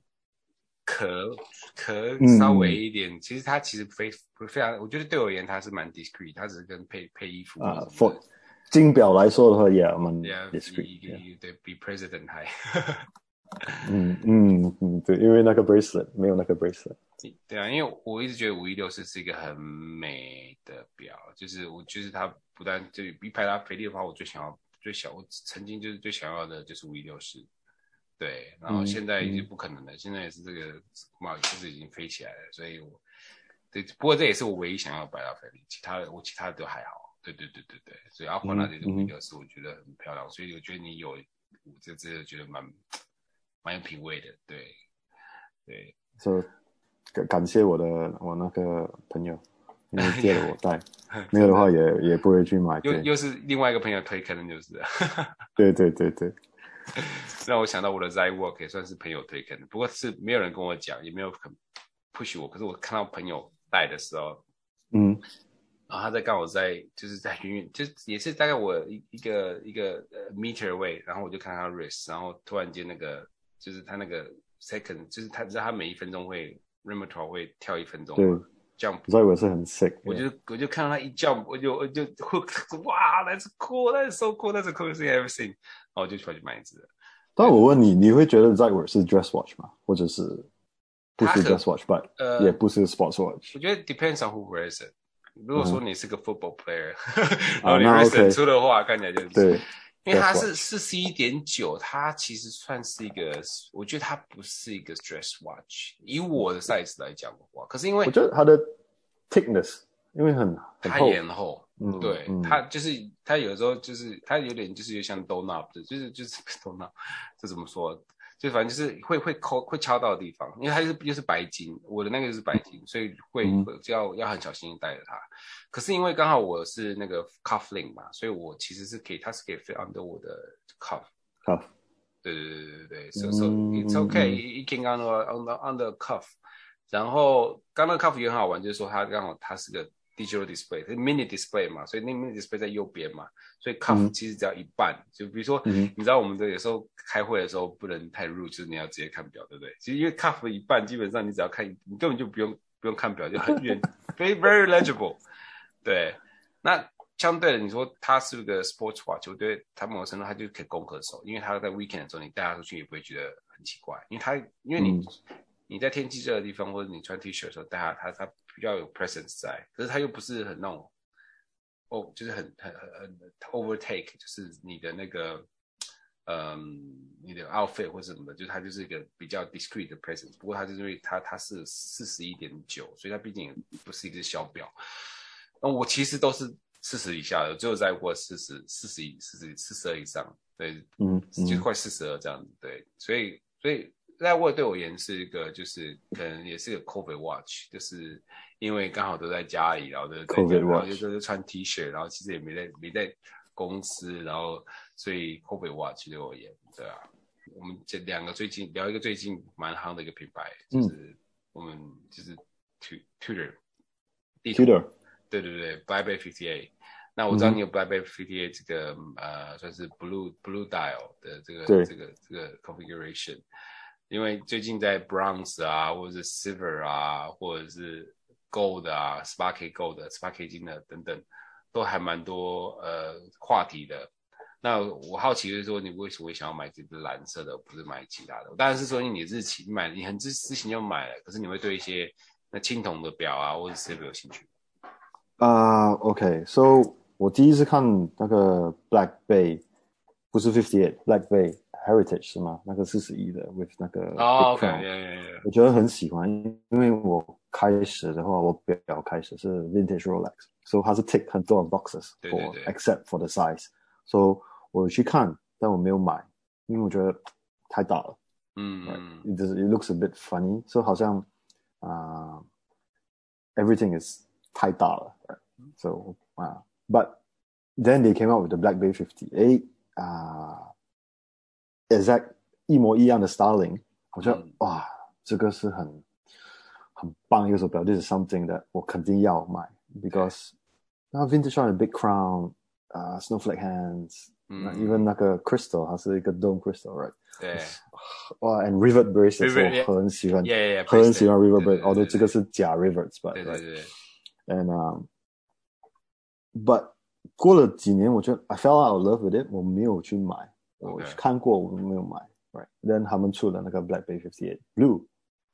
[SPEAKER 2] 壳壳稍微一点、嗯，其实它其实非非常，我觉得对我而言它是蛮 discreet，它只是跟配配衣服啊
[SPEAKER 1] ，for 金表来说的话也蛮 discreet，
[SPEAKER 2] 对，yeah, 对比 president 还，
[SPEAKER 1] 嗯嗯嗯，对，因为那个 bracelet 没有那个 bracelet，
[SPEAKER 2] 对啊，因为我一直觉得五一六四是一个很美的表，就是我就是它不但就一拍它菲利的话，我最想要最想，我曾经就是最想要的就是五一六四。对，然后现在已经不可能了。嗯、现在也是这个贸易就是已经飞起来了，所以我，对，不过这也是我唯一想要摆到菲力，其他的我其他的都还好。对对对对对，所以阿华那这种五一六四我觉得很漂亮，嗯、所以我觉得你有，我这这觉得蛮蛮有品味的。对对，
[SPEAKER 1] 所以感感谢我的我那个朋友，因为借了我 戴，没有的话也也不会去买。
[SPEAKER 2] 又又是另外一个朋友推，可能就是。
[SPEAKER 1] 对对对对。
[SPEAKER 2] 让我想到我的 Zywalk 也算是朋友推坑的，不过是没有人跟我讲，也没有很 push 我。可是我看到朋友戴的时候，
[SPEAKER 1] 嗯，
[SPEAKER 2] 然后他在刚好在就是在远远，就也是大概我一一个一个呃 meter 位，然后我就看他 wrist，然后突然间那个就是他那个 second，就是他知道他每一分钟会 repertoire 会跳一分钟，
[SPEAKER 1] 对。
[SPEAKER 2] jump，
[SPEAKER 1] 所以我是很 sick。
[SPEAKER 2] 我就我就看到他一 jump，我就我就哇，that's cool，that's so cool，that's the coolest thing I've ever seen。然后我就跑去买一只。
[SPEAKER 1] 但我问你，你会觉得 Zeitwerk 是 dress watch 吗？或者是不是 dress watch，but 呃，也不是 sports watch？
[SPEAKER 2] 我觉得 depends on who wears it。如果说你是个 football player，、嗯、然后你 wear 出的话，看起来就是
[SPEAKER 1] 对。
[SPEAKER 2] 因为它是四十一点九，它其实算是一个，我觉得它不是一个 stress watch。以我的 size 来讲的话，可是因为
[SPEAKER 1] 我觉得它的 thickness 因为很
[SPEAKER 2] 它很厚，嗯，对，嗯、它就是它有时候就是它有点就是有像 donut 的，就是就是 donut，这怎么说？就反正就是会会抠会敲到的地方，因为它就是又是白金，我的那个就是白金，所以会就要要很小心带着它。可是因为刚好我是那个 cufflink 嘛，所以我其实是可以，它是可以 fit under 我的 cuff。
[SPEAKER 1] cuff。
[SPEAKER 2] 对对对对对，so so it's okay，it can under under under cuff。然后刚刚 cuff 也很好玩，就是说它刚好它是个。Digital display，它 mini display 嘛，所以那 mini display 在右边嘛，所以 cuff 其实只要一半，嗯、就比如说、嗯，你知道我们的有时候开会的时候不能太 rude，就是你要直接看表，对不对？其实因为 cuff 一半，基本上你只要看，你根本就不用不用看表，就很远，very very legible。对，那相对的，你说他是个 sports watch，我觉得它某种程度它就可以攻克手，因为他在 weekend 的时候你带他出去也不会觉得很奇怪，因为他因为你、嗯、你在天气热的地方或者你穿 T 恤的时候带他，他他。比较有 presence 在，可是他又不是很那种，哦，就是很很很很 overtake，就是你的那个，嗯，你的 outfit 或者什么的，就是它就是一个比较 discreet 的 presence。不过它就是因为它它是四十一点九，所以它毕竟也不是一只小表。那我其实都是四十以下的，只有在过四十四十一、四十四十二以上，对，嗯，就快四十二这样子，对，所以所以。在我对我而言是一个，就是可能也是个 COVID watch，就是因为刚好都在家里，然后都在家，COVID watch. 然后就是穿 T 恤，然后其实也没在没在公司，然后所以 COVID watch 对我而言，对啊。我们这两个最近聊一个最近蛮夯的一个品牌，就是我们就是 Tudor，Tudor，对对对 Fifty Eight。那我知道你有 Fifty Eight 这个、嗯、呃，算是 Blue Blue Dial 的这个这个这个 configuration。因为最近在 Bronze 啊，或者是 Silver 啊，或者是 Gold 啊，SparK Gold、的、SparK 金的等等，都还蛮多呃话题的。那我好奇就是说，你为什么会想要买这只蓝色的，不是买其他的？当然是说你日期你买，你很之之前就买了，可是你会对一些那青铜的表啊，或者 Silver 有兴趣？
[SPEAKER 1] 啊、uh,，OK，So、okay. 我第一次看那个 Black Bay，不是58，Black Bay。 Heritage 是吗？那个四十一的，with 那个
[SPEAKER 2] 哦、oh,，OK，yeah, yeah, yeah.
[SPEAKER 1] 我觉得很喜欢，因为我开始的话，我表开始是 Vintage Rolex，所以它是 tick 很多 boxes for except for the size，所以我去看，但我没有买，因为我觉得太大了。嗯、right? it, it looks a bit funny，所、so, 以好像啊、uh,，everything is 太大了，right?，so 啊、uh,，but then they came out with the Black Bay Fifty Eight 啊。exact 一模一样的 styling，我觉得、嗯、哇，这个是很很棒一个手表，this is something that 我肯定要买，because 那 vintage one big crown，啊、uh, snowflake hands，嗯，even 那个 crystal 它是一个 dome crystal，right？
[SPEAKER 2] 对，
[SPEAKER 1] 哇，and rivet bracelet 我很喜欢，
[SPEAKER 2] yeah, yeah,
[SPEAKER 1] 很喜欢 rivet bracelet，although 这个是假 rivets，but
[SPEAKER 2] 对对对
[SPEAKER 1] ，and um but 过了几年，我觉得 I fell out of love with it，我没有去买。我看过，我没有买。Right，then 他们出的那个 Black Bay Fifty Eight Blue，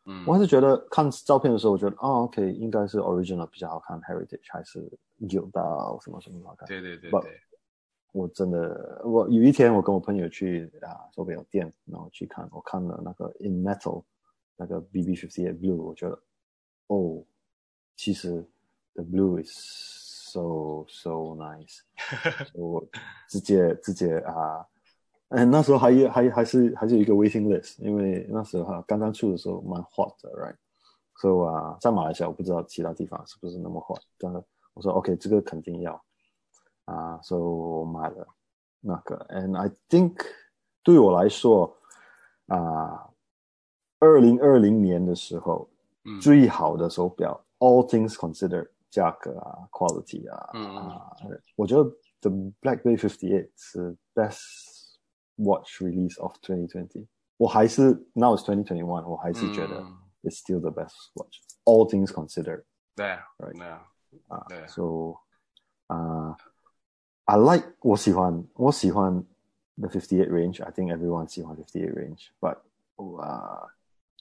[SPEAKER 1] 嗯，我还是觉得看照片的时候，我觉得哦，OK，应该是 Original 比较好看，Heritage 还是 Gilda 什么什么好看。
[SPEAKER 2] 对对对对。
[SPEAKER 1] But, 我真的，我有一天我跟我朋友去啊手表店，然后去看，我看了那个 In Metal 那个 BB Fifty Eight Blue，我觉得哦，其实 The Blue is so so nice，我直接直接啊。嗯，那时候还有还还是还是有一个 waiting list，因为那时候哈刚刚出的时候蛮 hot 的，right？所以啊，在马来西亚我不知道其他地方是不是那么 hot，但是我说 OK，这个肯定要啊，所以我买了那个。And I think 对我来说啊，二零二零年的时候，嗯、最好的手表，all things considered，价格啊，quality 啊，嗯、啊，我觉得 The Black Bay Fifty Eight 是 best。Watch release of 2020，我还是 now it's 2021，我还是觉得 it's still the best watch。All things considered，
[SPEAKER 2] 对，
[SPEAKER 1] right，
[SPEAKER 2] 对
[SPEAKER 1] 啊，对，so 啊，I like 我喜欢我喜欢 the fifty eight range。I think everyone 喜欢 fifty eight range，but 啊，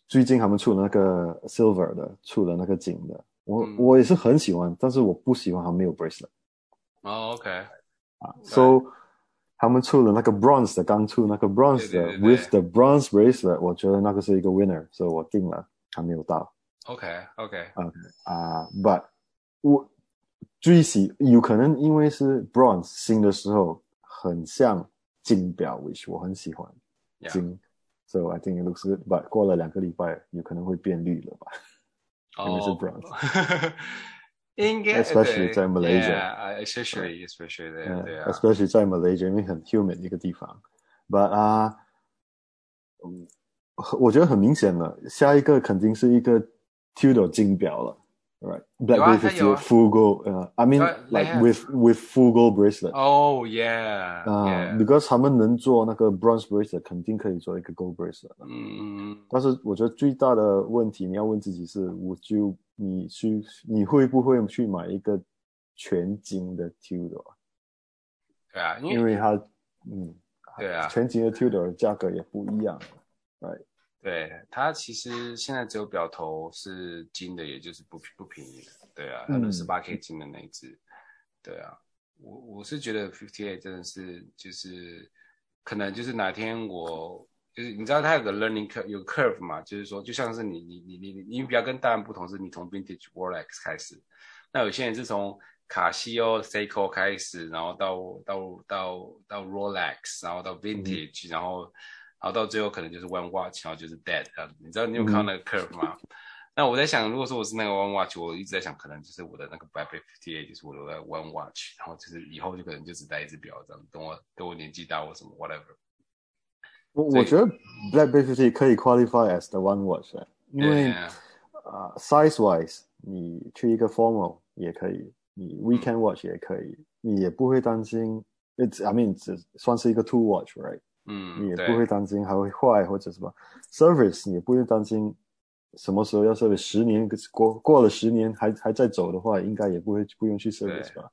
[SPEAKER 1] 最近他们出了那个 silver 的，出了那个金的， 我我也是很喜欢，但是我不喜欢它没有 bracelet。
[SPEAKER 2] 哦，OK，
[SPEAKER 1] 啊，so。他们出了那个 bronze 的，刚出那个 bronze 的，with the bronze bracelet，我觉得那个是一个 winner，所以我订了，还没有到。
[SPEAKER 2] OK，OK，
[SPEAKER 1] 啊啊，but 我最喜有可能因为是 bronze 新的时候很像金表，which 我很喜欢金，so I think it looks good，but 过了两个礼拜有可能会变绿了吧，因为是 bronze。
[SPEAKER 2] 应该
[SPEAKER 1] ，especially 在 Malaysia，especially，especially
[SPEAKER 2] there，especially
[SPEAKER 1] 在 Malaysia，因为很 humid 一个地方。But 啊，嗯，我觉得很明显了，下一个肯定是一个 Tudor 金表了，right？Black Bay full gold，呃，I mean like with with full gold bracelet。
[SPEAKER 2] Oh yeah，
[SPEAKER 1] 啊，because 他们能做那个 bronze bracelet，肯定可以做一个 gold bracelet。
[SPEAKER 2] 嗯，
[SPEAKER 1] 但是我觉得最大的问题，你要问自己是，我就。你去，你会不会去买一个全金的 Tudor？
[SPEAKER 2] 对啊，因为，
[SPEAKER 1] 因为它，嗯，
[SPEAKER 2] 对啊，
[SPEAKER 1] 全金的 Tudor 价格也不一样。Right?
[SPEAKER 2] 对，它其实现在只有表头是金的，也就是不不便宜的。对啊，它的十八 K 金的那一只。嗯、对啊，我我是觉得 Fifty Eight 真的是就是可能就是哪天我。就是你知道它有个 learning curve 有个 curve 嘛？就是说，就像是你你你你你比较跟大人不同，是你从 vintage Rolex 开始，那有些人是从卡西欧 Seiko 开始，然后到到到到 Rolex，然后到 vintage，、嗯、然后然后到最后可能就是 One Watch，然后就是 dead 这样。你知道你有看到那个 curve 吗？嗯、那我在想，如果说我是那个 One Watch，我一直在想，可能就是我的那个 Black Bay 58就是我的 One Watch，然后就是以后就可能就只戴一只表这样。等我等我年纪大或什么 whatever。
[SPEAKER 1] 我我觉得 Black Bay Fifty 可以 qualify as the one watch，因为啊、yeah. uh, size wise，你去一个 formal 也可以，你 weekend watch 也可以，嗯、你也不会担心，it's I mean 只算是一个 two watch，right？
[SPEAKER 2] 嗯，
[SPEAKER 1] 你也不会担心还会坏或者什么。Service，你也不会担心什么时候要 service，十年过过了十年还还在走的话，应该也不会不用去 service 吧。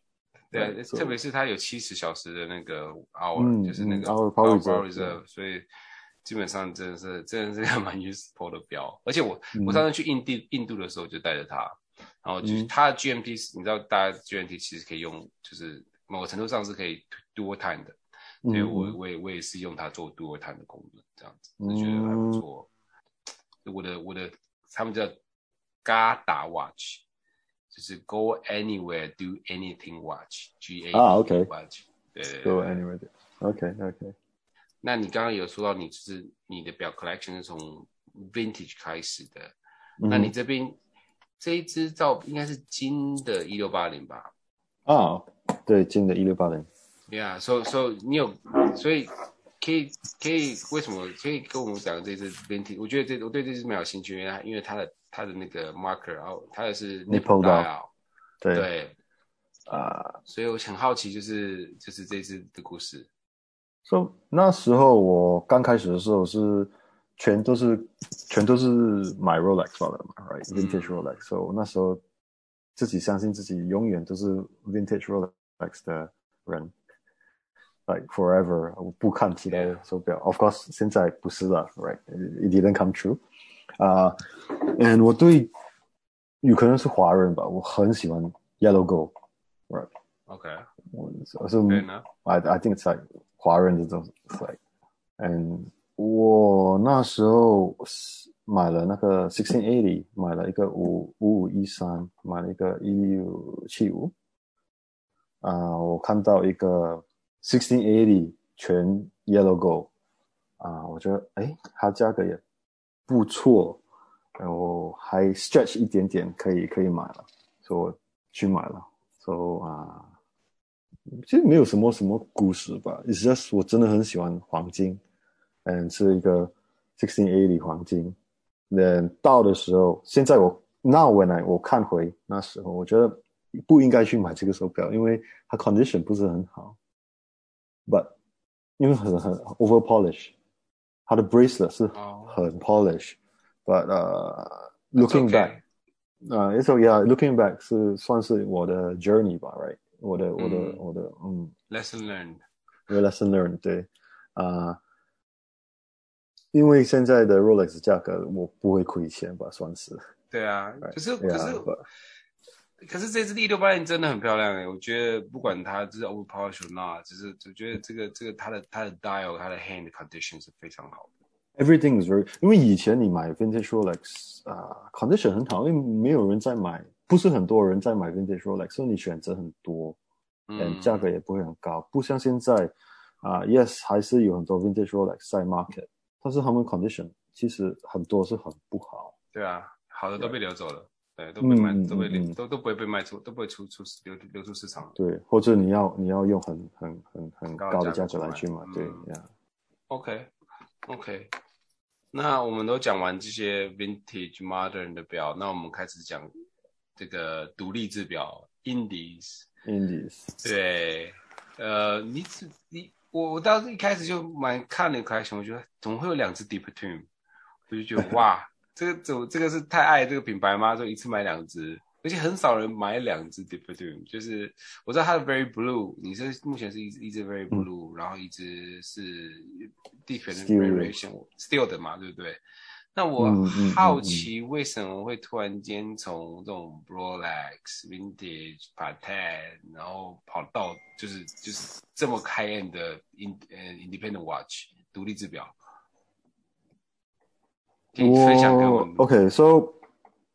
[SPEAKER 2] 对，特别是它有七十小时的那个 hour，、嗯、就是那个
[SPEAKER 1] hour power
[SPEAKER 2] reserve，所以基本上真的是真的是个蛮 useful 的表。而且我、嗯、我上次去印度印度的时候就带着它，然后就是它的 GMT，、嗯、你知道大家 GMP 其实可以用，就是某个程度上是可以 dual time 的，所以我我也我也是用它做多碳的功能，这样子我觉得还不错。我的我的他们叫 Gada Watch，就是 Go Anywhere Do Anything Watch。G A
[SPEAKER 1] 啊，OK
[SPEAKER 2] Watch，Go
[SPEAKER 1] Anywhere。OK OK。
[SPEAKER 2] 那你刚刚有说到你就是你的表 collection 是从 vintage 开始的，那你这边这一支照应该是金的，一六八零吧？
[SPEAKER 1] 啊，对，金的一六八零。
[SPEAKER 2] 对啊，所以所以你有，所以可以可以为什么可以跟我们讲这支 vintage？我觉得这我对这支蛮有兴趣，因为它因为它的它的那个 marker 然后，它的是 nipple dial，
[SPEAKER 1] 对
[SPEAKER 2] 对啊，呃、所以我很好奇，就是就是这支的故事。
[SPEAKER 1] so, 那时候我刚开始的时候是全都是全都是买 Rolex 罢了嘛，right？Vintage Rolex，所以、嗯 so, 那时候自己相信自己永远都是 Vintage Rolex 的人。Like forever，我不看其他的手表。Yeah. Of course，现在不是了，right？It didn't come true。啊，and 我对有可能是华人吧，我很喜欢 Yellow Gold，right？OK。我我是 I I think it's like 华人的这种 like，and 我那时候买了那个1680，80, 买了一个五五五一三，买了一个一六七五。啊，我看到一个。 Sixteen eighty 全 yellow gold 啊，我觉得哎，它价格也不错，然后还 stretch 一点点，可以可以买了，所以我去买了。所以啊，其实没有什么什么故事吧，It's just 我真的很喜欢黄金，嗯，是一个 sixteen eighty 黄金。嗯，到的时候，现在我 now when I 我看回那时候，我觉得不应该去买这个手表，因为它 condition 不是很好。But 因为很很 over polish，它的 bracelet 是很 polish，but、oh. 呃、uh,，looking back，啊，it's okay yeah，looking back 是算是我的 journey 吧，right？我的、嗯、我的我的嗯，
[SPEAKER 2] lesson learned，
[SPEAKER 1] 因为 lesson learned 对，啊、uh,，因为现在的 Rolex 价格我不会亏钱吧，算是。
[SPEAKER 2] 对啊，可是可是。 可是这支一六八零真的很漂亮诶，我觉得不管它是 over polish or not，只是我觉得这个这个它的它的 dial 它的 hand condition 是非常好的。
[SPEAKER 1] Everything is very，因为以前你买 vintage Rolex 啊、uh,，condition 很好，因为没有人在买，不是很多人在买 vintage Rolex，所以你选择很多，嗯，价格也不会很高，不像现在啊、uh,，yes 还是有很多 vintage Rolex 在 market，但是他们 condition 其实很多是很不好。
[SPEAKER 2] 对啊，好的都被流走了。对，都被卖，嗯、都被、嗯、都都不会被卖出，都不会出出流流出市场。
[SPEAKER 1] 对，或者你要你要用很很很很高的价格来去买。对呀。OK
[SPEAKER 2] OK，那我们都讲完这些 Vintage Modern 的表，那我们开始讲这个独立制表 Indies。
[SPEAKER 1] Indies。
[SPEAKER 2] 对，呃，你你我我当时一开始就蛮看了开心，我觉得怎么会有两只 deep tune，我就觉得 哇。这个怎么？这个是太爱这个品牌吗？就一次买两只，而且很少人买两只。Differentium，就是我知道它的 Very Blue，你是目前是一一只 Very Blue，然后一只是 Differentium，Still 的嘛，对不对？那我好奇为什么会突然间从这种 Rolex Vintage Patent，然后跑到就是就是这么开眼的 in 呃 Independent Watch 独立制表。
[SPEAKER 1] 我 OK，so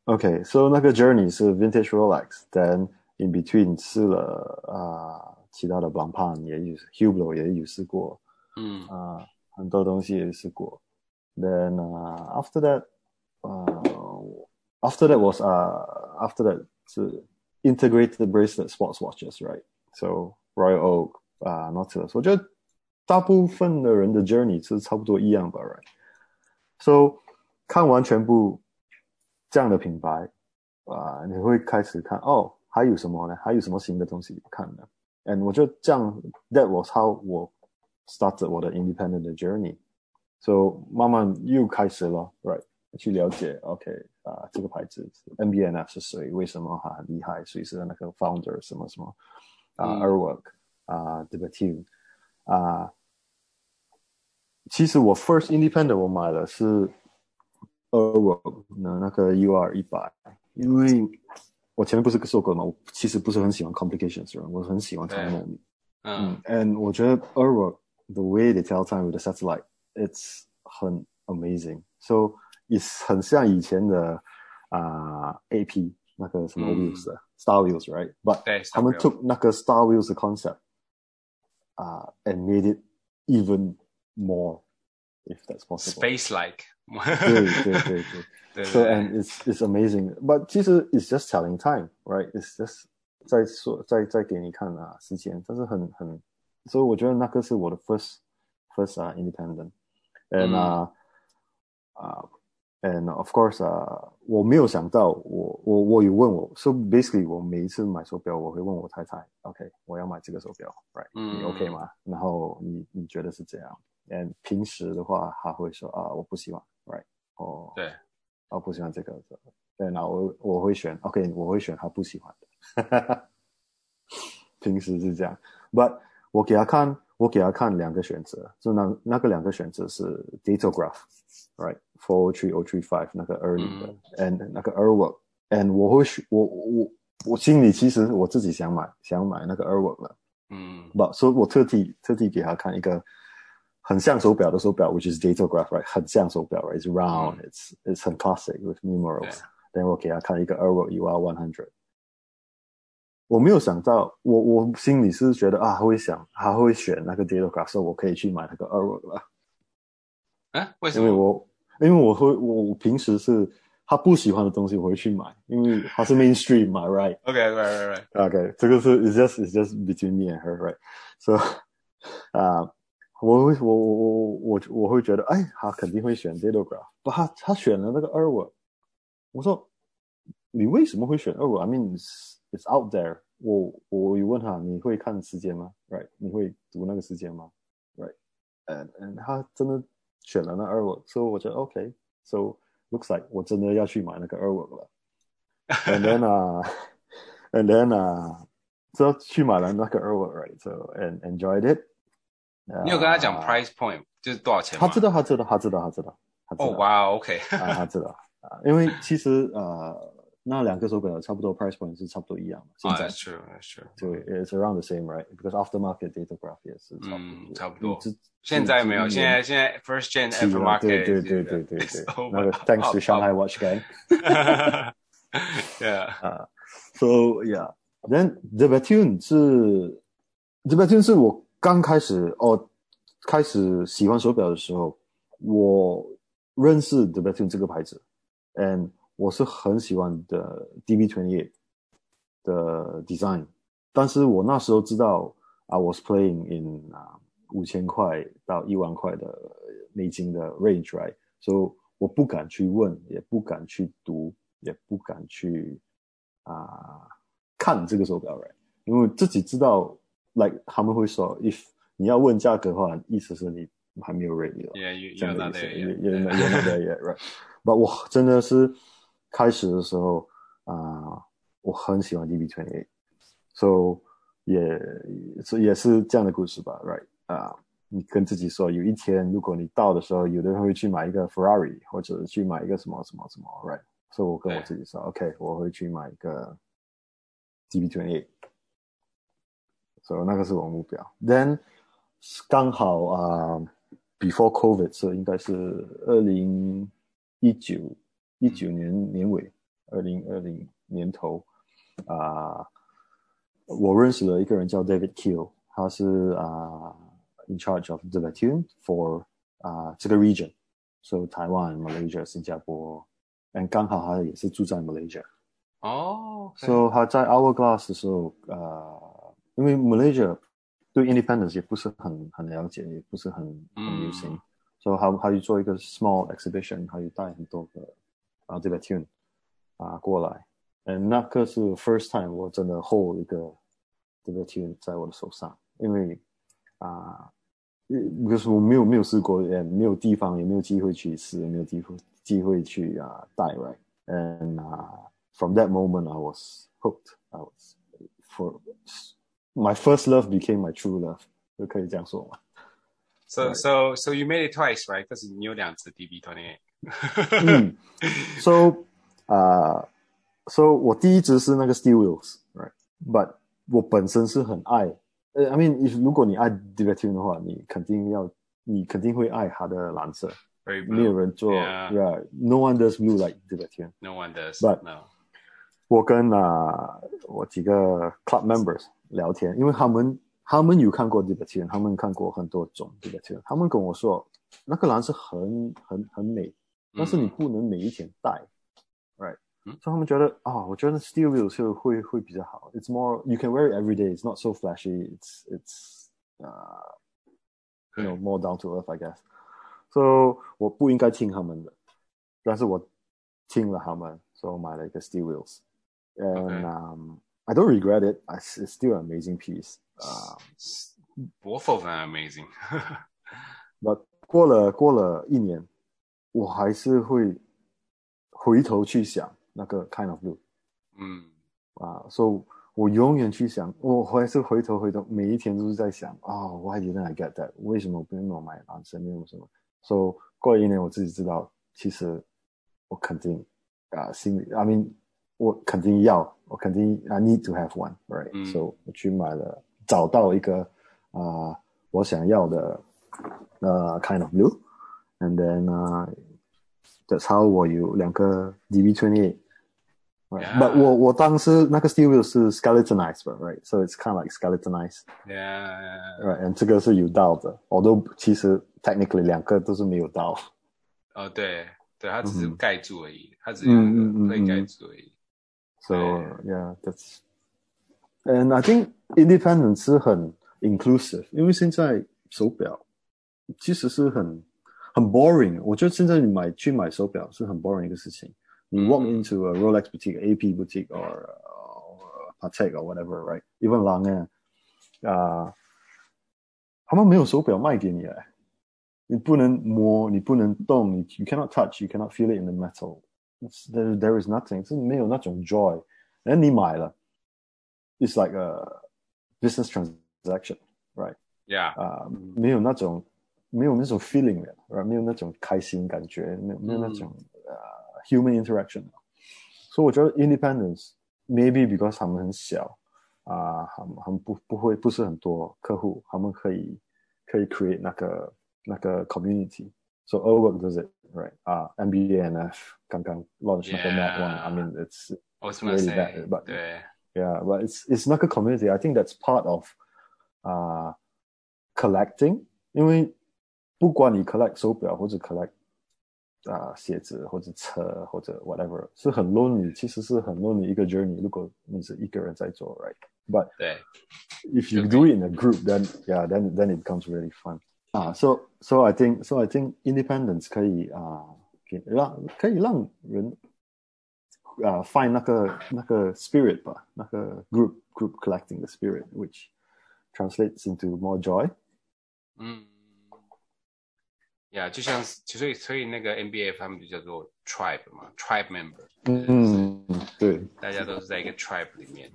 [SPEAKER 1] OK，so 那个 journey 是 vintage Rolex，then in between 试了啊、呃，其他的 Blancpain 也有，Hublot 也有试过，嗯啊、呃，很多东西也试过，then、uh, after that，呃、uh,，after that was 啊、uh,，after that 是 integrated bracelet sports watches，right？So Royal Oak 啊、uh,，Nautilus，我觉得大部分的人的 journey 是差不多一样吧，right？So 看完全部这样的品牌，啊、呃，你会开始看哦，还有什么呢？还有什么新的东西看呢？And 我觉得这样，That was how 我 started 我的 independent journey，so 慢慢又开始了，right？去了解，OK，啊、呃，这个牌子，NBNF 是谁？为什么他很厉害？谁是那个 founder？什么什么啊？Urwerk 啊，De Betune 啊，其实我 first independent 我买的是。Urwerk 那那个 UR 一百，因为我前面不是说过吗？我其实不是很喜欢 complications，我很喜欢 autonomy。嗯，and 我觉得 Urwerk the way they tell time with the satellite, it's 很 amazing. So it's 很像以前的啊、uh, AP 那个什么 wheels 的、嗯、Star Wheels, right? But 他们 took 那个 Star Wheels 的 concept 啊、uh, and made it even more, if that's possible.
[SPEAKER 2] Space-like.
[SPEAKER 1] 对对对对。So and it's it's amazing, but 其实 it's just telling time, right? It's just 在说在在给你看啊时间，但是很很，所以我觉得那个是我的 first first 啊、uh, independent and 啊、uh, 啊、uh, and of course 啊、uh, 我没有想到我我我有问我，so basically 我每一次买手表我会问我太太，OK 我要买这个手表，right、嗯、你 OK 吗？然后你你觉得是这样 ？and 平时的话他会说啊我不喜欢，right 哦
[SPEAKER 2] 对，
[SPEAKER 1] 我不喜欢这个，对，那我我会选 OK 我会选他不喜欢的。平时是这样，but 我给他看，我给他看两个选择，就那那个两个选择是 Datograph，right，four three oh three five 那个 early 的、嗯、，and 那个 Airwork，and 我会选我我我心里其实我自己想买想买那个 Airwork 了，嗯，but 所以我特地特地给他看一个很像手表的手表，which is Datograph，right，很像手表，right，it's round，it's、嗯、it's 很 classic with 给他看一个 Airwork UR one hundred。我没有想到，我我心里是觉得啊，他会想，他会选那个 Datograph，所以我可以去买那个 Airwork 了。
[SPEAKER 2] 啊？为什么？
[SPEAKER 1] 因为我因为我会我我平时是他不喜欢的东西，我会去买，因为他是 mainstream 嘛，right？OK，right，right，right。OK，这个是 it's just it's just between me and her，right？So 啊，我会我我我我我会觉得，哎，他肯定会选 Datograph，不，他他选了那个 Airwork。我说，你为什么会选 Airwork？I mean。It's out there 我。我我有问他，你会看时间吗？Right？你会读那个时间吗？Right？And and 他真的选了那 Airwork，所以我觉得 OK。So looks like 我真的要去买那个 Airwork 了。And then 啊、，and then 啊，就去买了那个 Airwork，Right？So and enjoyed it。
[SPEAKER 2] 你有跟他讲 price point 就是多少钱
[SPEAKER 1] 吗？他知道，他知道，他知道，他知道。
[SPEAKER 2] 哦，哇，OK。
[SPEAKER 1] 啊，他知道啊，因为其实呃。那两个手表差不多 price point 是差不多一样嘛？现在
[SPEAKER 2] 是是，
[SPEAKER 1] 对，it's around the same right because aftermarket Datograph 也是差不多，
[SPEAKER 2] 嗯，差不多。现在没有，现在现在 first gen aftermarket
[SPEAKER 1] 对对对对对对，那个 thanks to Shanghai Watch Gang。
[SPEAKER 2] Yeah
[SPEAKER 1] 啊，so yeah，then The Bethune 是 The Bethune 是我刚开始哦，开始喜欢手表的时候，我认识 The Bethune 这个牌子，and 我是很喜欢的 DB28 的 design，但是我那时候知道，I was playing in 啊五千块到一万块的美金的 range，right？所以我不敢去问，也不敢去读，也不敢去啊看这个手表，right？因为自己知道，like 他们会说，if 你要问价格的话，意思是你还没有 ready 了
[SPEAKER 2] ，yeah，这样的意思，
[SPEAKER 1] 也也也没 yet，right？But 我真的是。开始的时候啊、呃，我很喜欢 DB28，so 也是也是这样的故事吧，right？啊、呃，你跟自己说，有一天如果你到的时候，有的人会去买一个 Ferrari，或者去买一个什么什么什么，right，所以我跟我自己说，OK，我会去买一个 DB28，所以那个是我目标。Then 刚好啊、呃、，before COVID，应该是二零一九。一九年年尾，二零二零年头，啊、呃，我认识了一个人叫 David Keel，他是啊、呃、in charge of the Bethune for 啊、呃、这个 region，所以台湾、Malaysia、新加坡，嗯，刚好他也是住在 Malaysia。
[SPEAKER 2] 哦，
[SPEAKER 1] 所以他在 Hourglass 的时候，呃，因为 Malaysia 对 Independence 也不是很很了解，也不是很很流行，所以他他就做一个 small exhibition，他就带很多个。啊，这个 tune 啊过来，嗯，那个是 first time 我真的 hold 一个这个 tune 在我的手上，因为啊，就是我没有没有试过，也没有地方，也没有机会去试，也没有机会机会去啊戴，right？嗯啊，from that moment I was hooked. I was for my first love became my true love，就可以这样说嘛。
[SPEAKER 2] So right. so so you made it twice, right？可是你有两次 DB28。
[SPEAKER 1] 嗯，so 啊、uh,，so 我第一支是那个 Steel Wheels，right？But 我本身是很爱 呃，I mean，如果你爱 Debutune 的话，你肯定要，你肯定会爱它的蓝色。没有人做，Yeah，No one does blue like
[SPEAKER 2] Debutune。No one
[SPEAKER 1] does。But no。我跟啊我几个 club members 聊天，因为他们他们有看过 Debutune，他们看过很多种 Debutune，他们跟我说那个蓝色很很很美，但是你不能每一天戴，right？。所以他们觉得啊、哦，我觉得 steel wheels 就会会比较好。It's more you can wear it every day. It's not so flashy. It's it's uh you know more down to earth, I guess. So 我不应该听他们的，但是我听了他们，所以我买了一个 steel wheels. And、um I don't regret it. It's still an amazing piece. 啊、
[SPEAKER 2] uh,，both of them amazing.
[SPEAKER 1] But 过了过了一年，我还是会回头去想。那个 kind of blue，
[SPEAKER 2] 嗯，
[SPEAKER 1] 啊，所以我永远去想，我还是回头回头，每一天都是在想啊、oh,，Why didn't I get that？为什么我不用买蓝色？没有什么。所以过了一年，我自己知道，其实我肯定啊，心里，I mean， 我肯定要，我肯定 I need to have one，right？、嗯、所以我去买了，找到一个啊、呃，我想要的呃 kind of blue，and then 啊、uh,。That's how 我有两个
[SPEAKER 2] DB28。Yeah.
[SPEAKER 1] But 我我当时那个 steel wheel 是 skeletonized right? So it's kind of like skeletonized.
[SPEAKER 2] Yeah.
[SPEAKER 1] Right. And 这个是有道的，although 其实 technically 两个都是没有道。
[SPEAKER 2] 哦，对，对，它只是盖住而已，嗯、它只是被盖住而已。
[SPEAKER 1] So yeah, that's. And I think independent 是很 inclusive，因为现在手表其实是很。很 boring，我觉得现在你买去买手表是很 boring 一个事情。你 walk into a Rolex boutique、AP boutique or Patek or whatever，right？Even Lange 啊，他们没有手表卖给你哎，你不能摸，你不能动，你 you cannot touch，you cannot feel it in the metal。 There there is nothing，是没有那种 joy。然后你买了，it's like a business transaction，right？Yeah，啊，没有那种。没有那种 feeling 的，没有那种开心感觉，没有没有那种呃、uh, human interaction。所以我觉得 independence maybe because 他们很小啊，他们他们不不会不是很多客户，他们可以可以 create 那个那个 community。So Urwerk does it right 啊、uh,，MBANF 刚刚 launch 那个 Mad One。I mean it's
[SPEAKER 2] really bad,
[SPEAKER 1] but yeah, but it's it's 那个 community. I think that's part of 啊、uh, collecting，因为不管你 collect 手表或者 collect 啊、呃、鞋子或者车或者 whatever，是很 lonely，其实是很 lonely 一个 journey。如果你是一个人在做，right？But
[SPEAKER 2] 对，
[SPEAKER 1] if you do it in a group，then yeah，then then it becomes really fun。 啊，so so I think so I think independence 可以啊，给让可以让人啊 find 那个那个 spirit 吧，那个 group group collecting the spirit，which translates into more joy。
[SPEAKER 2] 嗯。呀、yeah，就像所以所以那个 NBF 他们就叫做 tribe 嘛，tribe member。
[SPEAKER 1] 嗯，对，
[SPEAKER 2] 大家都是在一个 tribe 里面。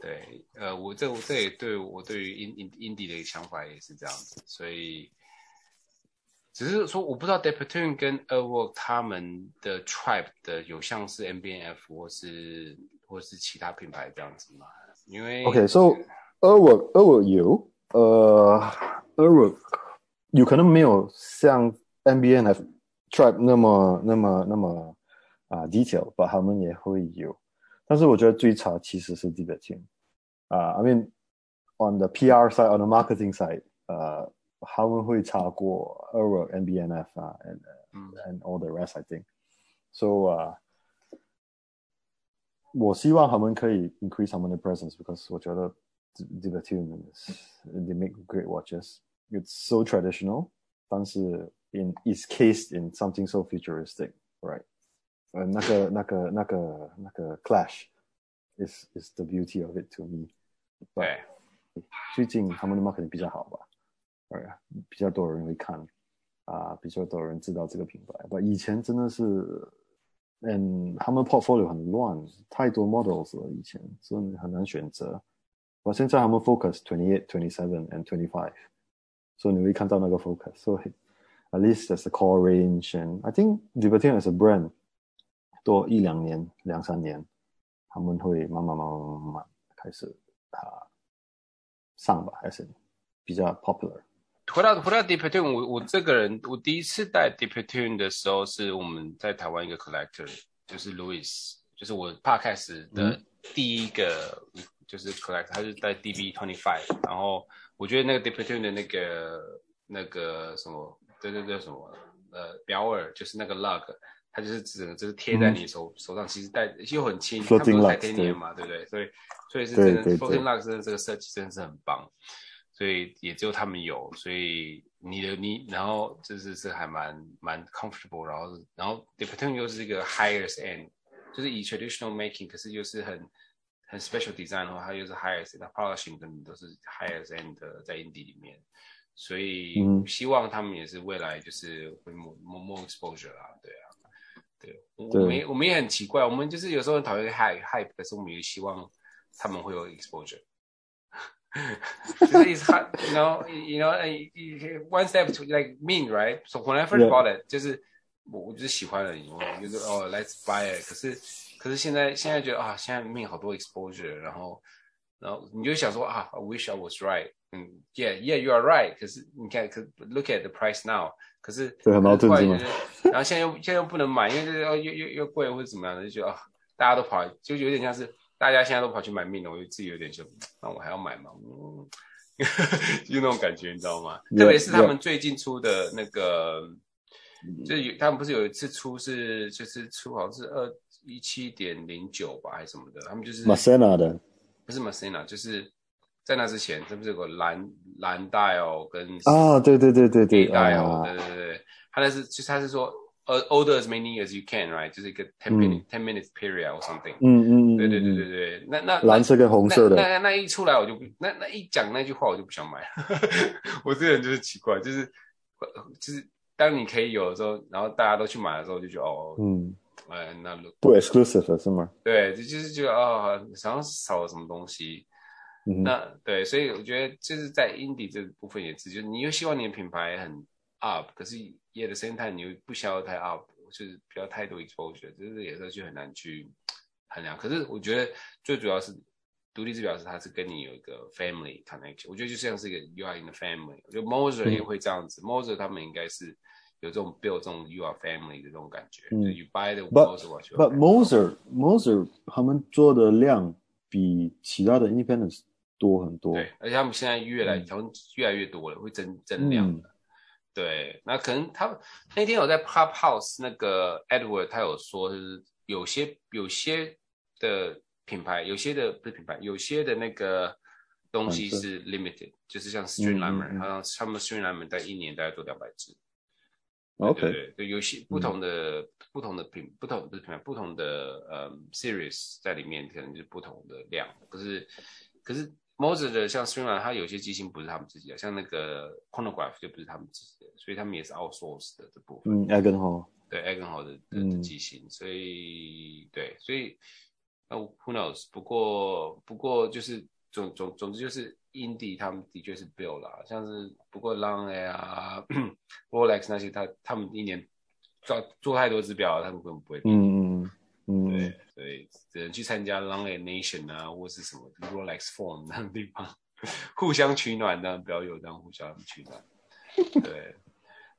[SPEAKER 2] 对，呃，我这我这也对我对于 in in indie 的想法也是这样子，所以 只是说我不知道 Deptune 跟 Urwerk 他们的 tribe 的有像是 NBF 或是或是其他品牌这样子嘛？因为
[SPEAKER 1] OK，so、okay, Urwerk Urwerk 有，呃，Urwerk 有可能没有像 MBNF Tribe 那么那么那么啊、detail，但他们也会有。但是我觉得最差其实是 Debutune 啊、，I mean on the PR side，on the marketing side，呃、他们会差过 Urwerk MBNF 啊，and and all the rest I think。So 啊、uh,，我希望他们可以 increase 他们的 presence，because 我觉得 Debutune they make great watches。It's so traditional，但是 in is cased in something so futuristic，right？呃，那个、那个、那个、那个 clash is is the beauty of it to me。
[SPEAKER 2] 对，
[SPEAKER 1] 最近他们的 marketing 比较好吧？ 比较多人会看啊，比较多人知道这个品牌。不，以前真的是，嗯，他们 portfolio 很乱，太多 models 了，以前真的很难选择。我现在他们 focus twenty eight, twenty seven and twenty five。所以你会看到那个 focus，所以 at least there's a core range and I think Debutune as a brand 多一两年、两三年，他们会慢慢慢慢慢慢开始啊上吧，还是比较 popular。
[SPEAKER 2] 回到回到 De Perdue，我我这个人，我第一次带 De Perdue 的时候，是我们在台湾一个 collector，就是 Louis，就是我 podcast 的第一个就是 collector，他是带 DB twenty five，然后我觉得那个 De Perdue 的那个那个什么，对对对，什么呃表耳，就是那个 lug，它就是整个就是贴在你手、嗯、手上，其实带又很轻，它不是 titanium 嘛，对不对？所以所以是真的 floating lug 真的这个设计真的是很棒。所以也只有他们有，所以你的你，然后就是是还蛮蛮 comfortable，然后然后 De Perdue 又是一个 highest end，就是以 traditional making，可是又是很很 special design 的话，它又是 highest，那 polishing 等等都是 highest end 的在 indie 里面，所以希望他们也是未来就是会 more more exposure 啊，对啊，对，我们我们也很奇怪，我们就是有时候很讨厌 hype hype，可是我们也希望他们会有 exposure。就是 you know, you know, one step to like mean, right? So when I first bought it，就是我我就是喜欢了你，我就是哦，let's buy it。可是可是现在现在觉得啊，现在 mean 好多 exposure，然后然后你就想说啊，I wish I was right。嗯，yeah, yeah, you are right。可是你看，可 look at the price now。可是
[SPEAKER 1] 对，很矛盾是
[SPEAKER 2] 吗？然后现在又现在又不能买，因为就是又又又贵或者怎么样的，就觉得啊，大家都跑，就有点像是。 大家现在都跑去买命了，我就自己有点想，那我还要买吗？嗯，就那种感觉，你知道吗？Yeah, 特别是他们最近出的那个.就有他们不是有一次出是就是出好像是二一七点零九吧，还是什么的？他们就是
[SPEAKER 1] Masena 的，
[SPEAKER 2] 不是 Masena，就是在那之前，这不是有个蓝蓝 dial 跟
[SPEAKER 1] 啊，对对对对对
[SPEAKER 2] ，dial，对对对，他那是就是他是说。呃，order as many as you can, right？就是一个 ten minute、嗯、ten minutes period or something。
[SPEAKER 1] 嗯嗯嗯，
[SPEAKER 2] 对对对对对。那那
[SPEAKER 1] 蓝色跟红色的，
[SPEAKER 2] 那那，那一出来我就不，那那一讲那句话我就不想买。我这个人就是奇怪，就是就是当你可以有的时候，然后大家都去买的时候，就觉得哦，嗯，哎，那
[SPEAKER 1] 不 exclusive 是吗？
[SPEAKER 2] 对，就就是觉得哦，好像少了什么东西。嗯、那对，所以我觉得就是在 indie 这个部分也是，就是你又希望你的品牌很 up，可是。也的 same time 你又不需要太 up，就是不要太多 exposure，就是有时候就很难去衡量。可是我觉得最主要是独立制表示它是跟你有一个 family connection，我觉得就像是一个 you are in the family。我觉得 Moser 也会这样子、嗯、Moser 他们应该是有这种 build 这种 you are family 的这种感觉。嗯、就 you buy the Moser watch。
[SPEAKER 1] But Moser Moser 他们做的量比其他的 independence 多很多。
[SPEAKER 2] 对，而且他们现在越来好像越来越多了，会增增量的。嗯对，那可能他那天有在 Clubhouse 那个 Edward 他有说，就是有些有些的品牌，有些的不是品牌，有些的那个东西是 limited，就是像 Streamliner，好像他们 Streamliner 在一年大概做两百只。OK，对，对，对，有些不同的、嗯、不同的品，不同不是品牌，不同的呃、um, series 在里面，可能就是不同的量，可是可是。Moser 的像 Streamline 它有些机芯不是他们自己的，像那个 Chronograph 就不是他们自己的，所以他们也是 outsource 的这部分。嗯，Eggenhall 对 Eggenhall 的的机芯，所以对，所以那 Who knows？不过不过就是总总总之就是 Indie 他们的确是 build 啦，像是不过 Lange 啊 Rolex 那些他他们一年做做太多只表，他们根本不会。嗯嗯嗯，对。所以只能去参加 Long and Nation 啊，或是什么 Rolex Forum 那种地方，互相取暖，这样不要有这样互相取暖。对，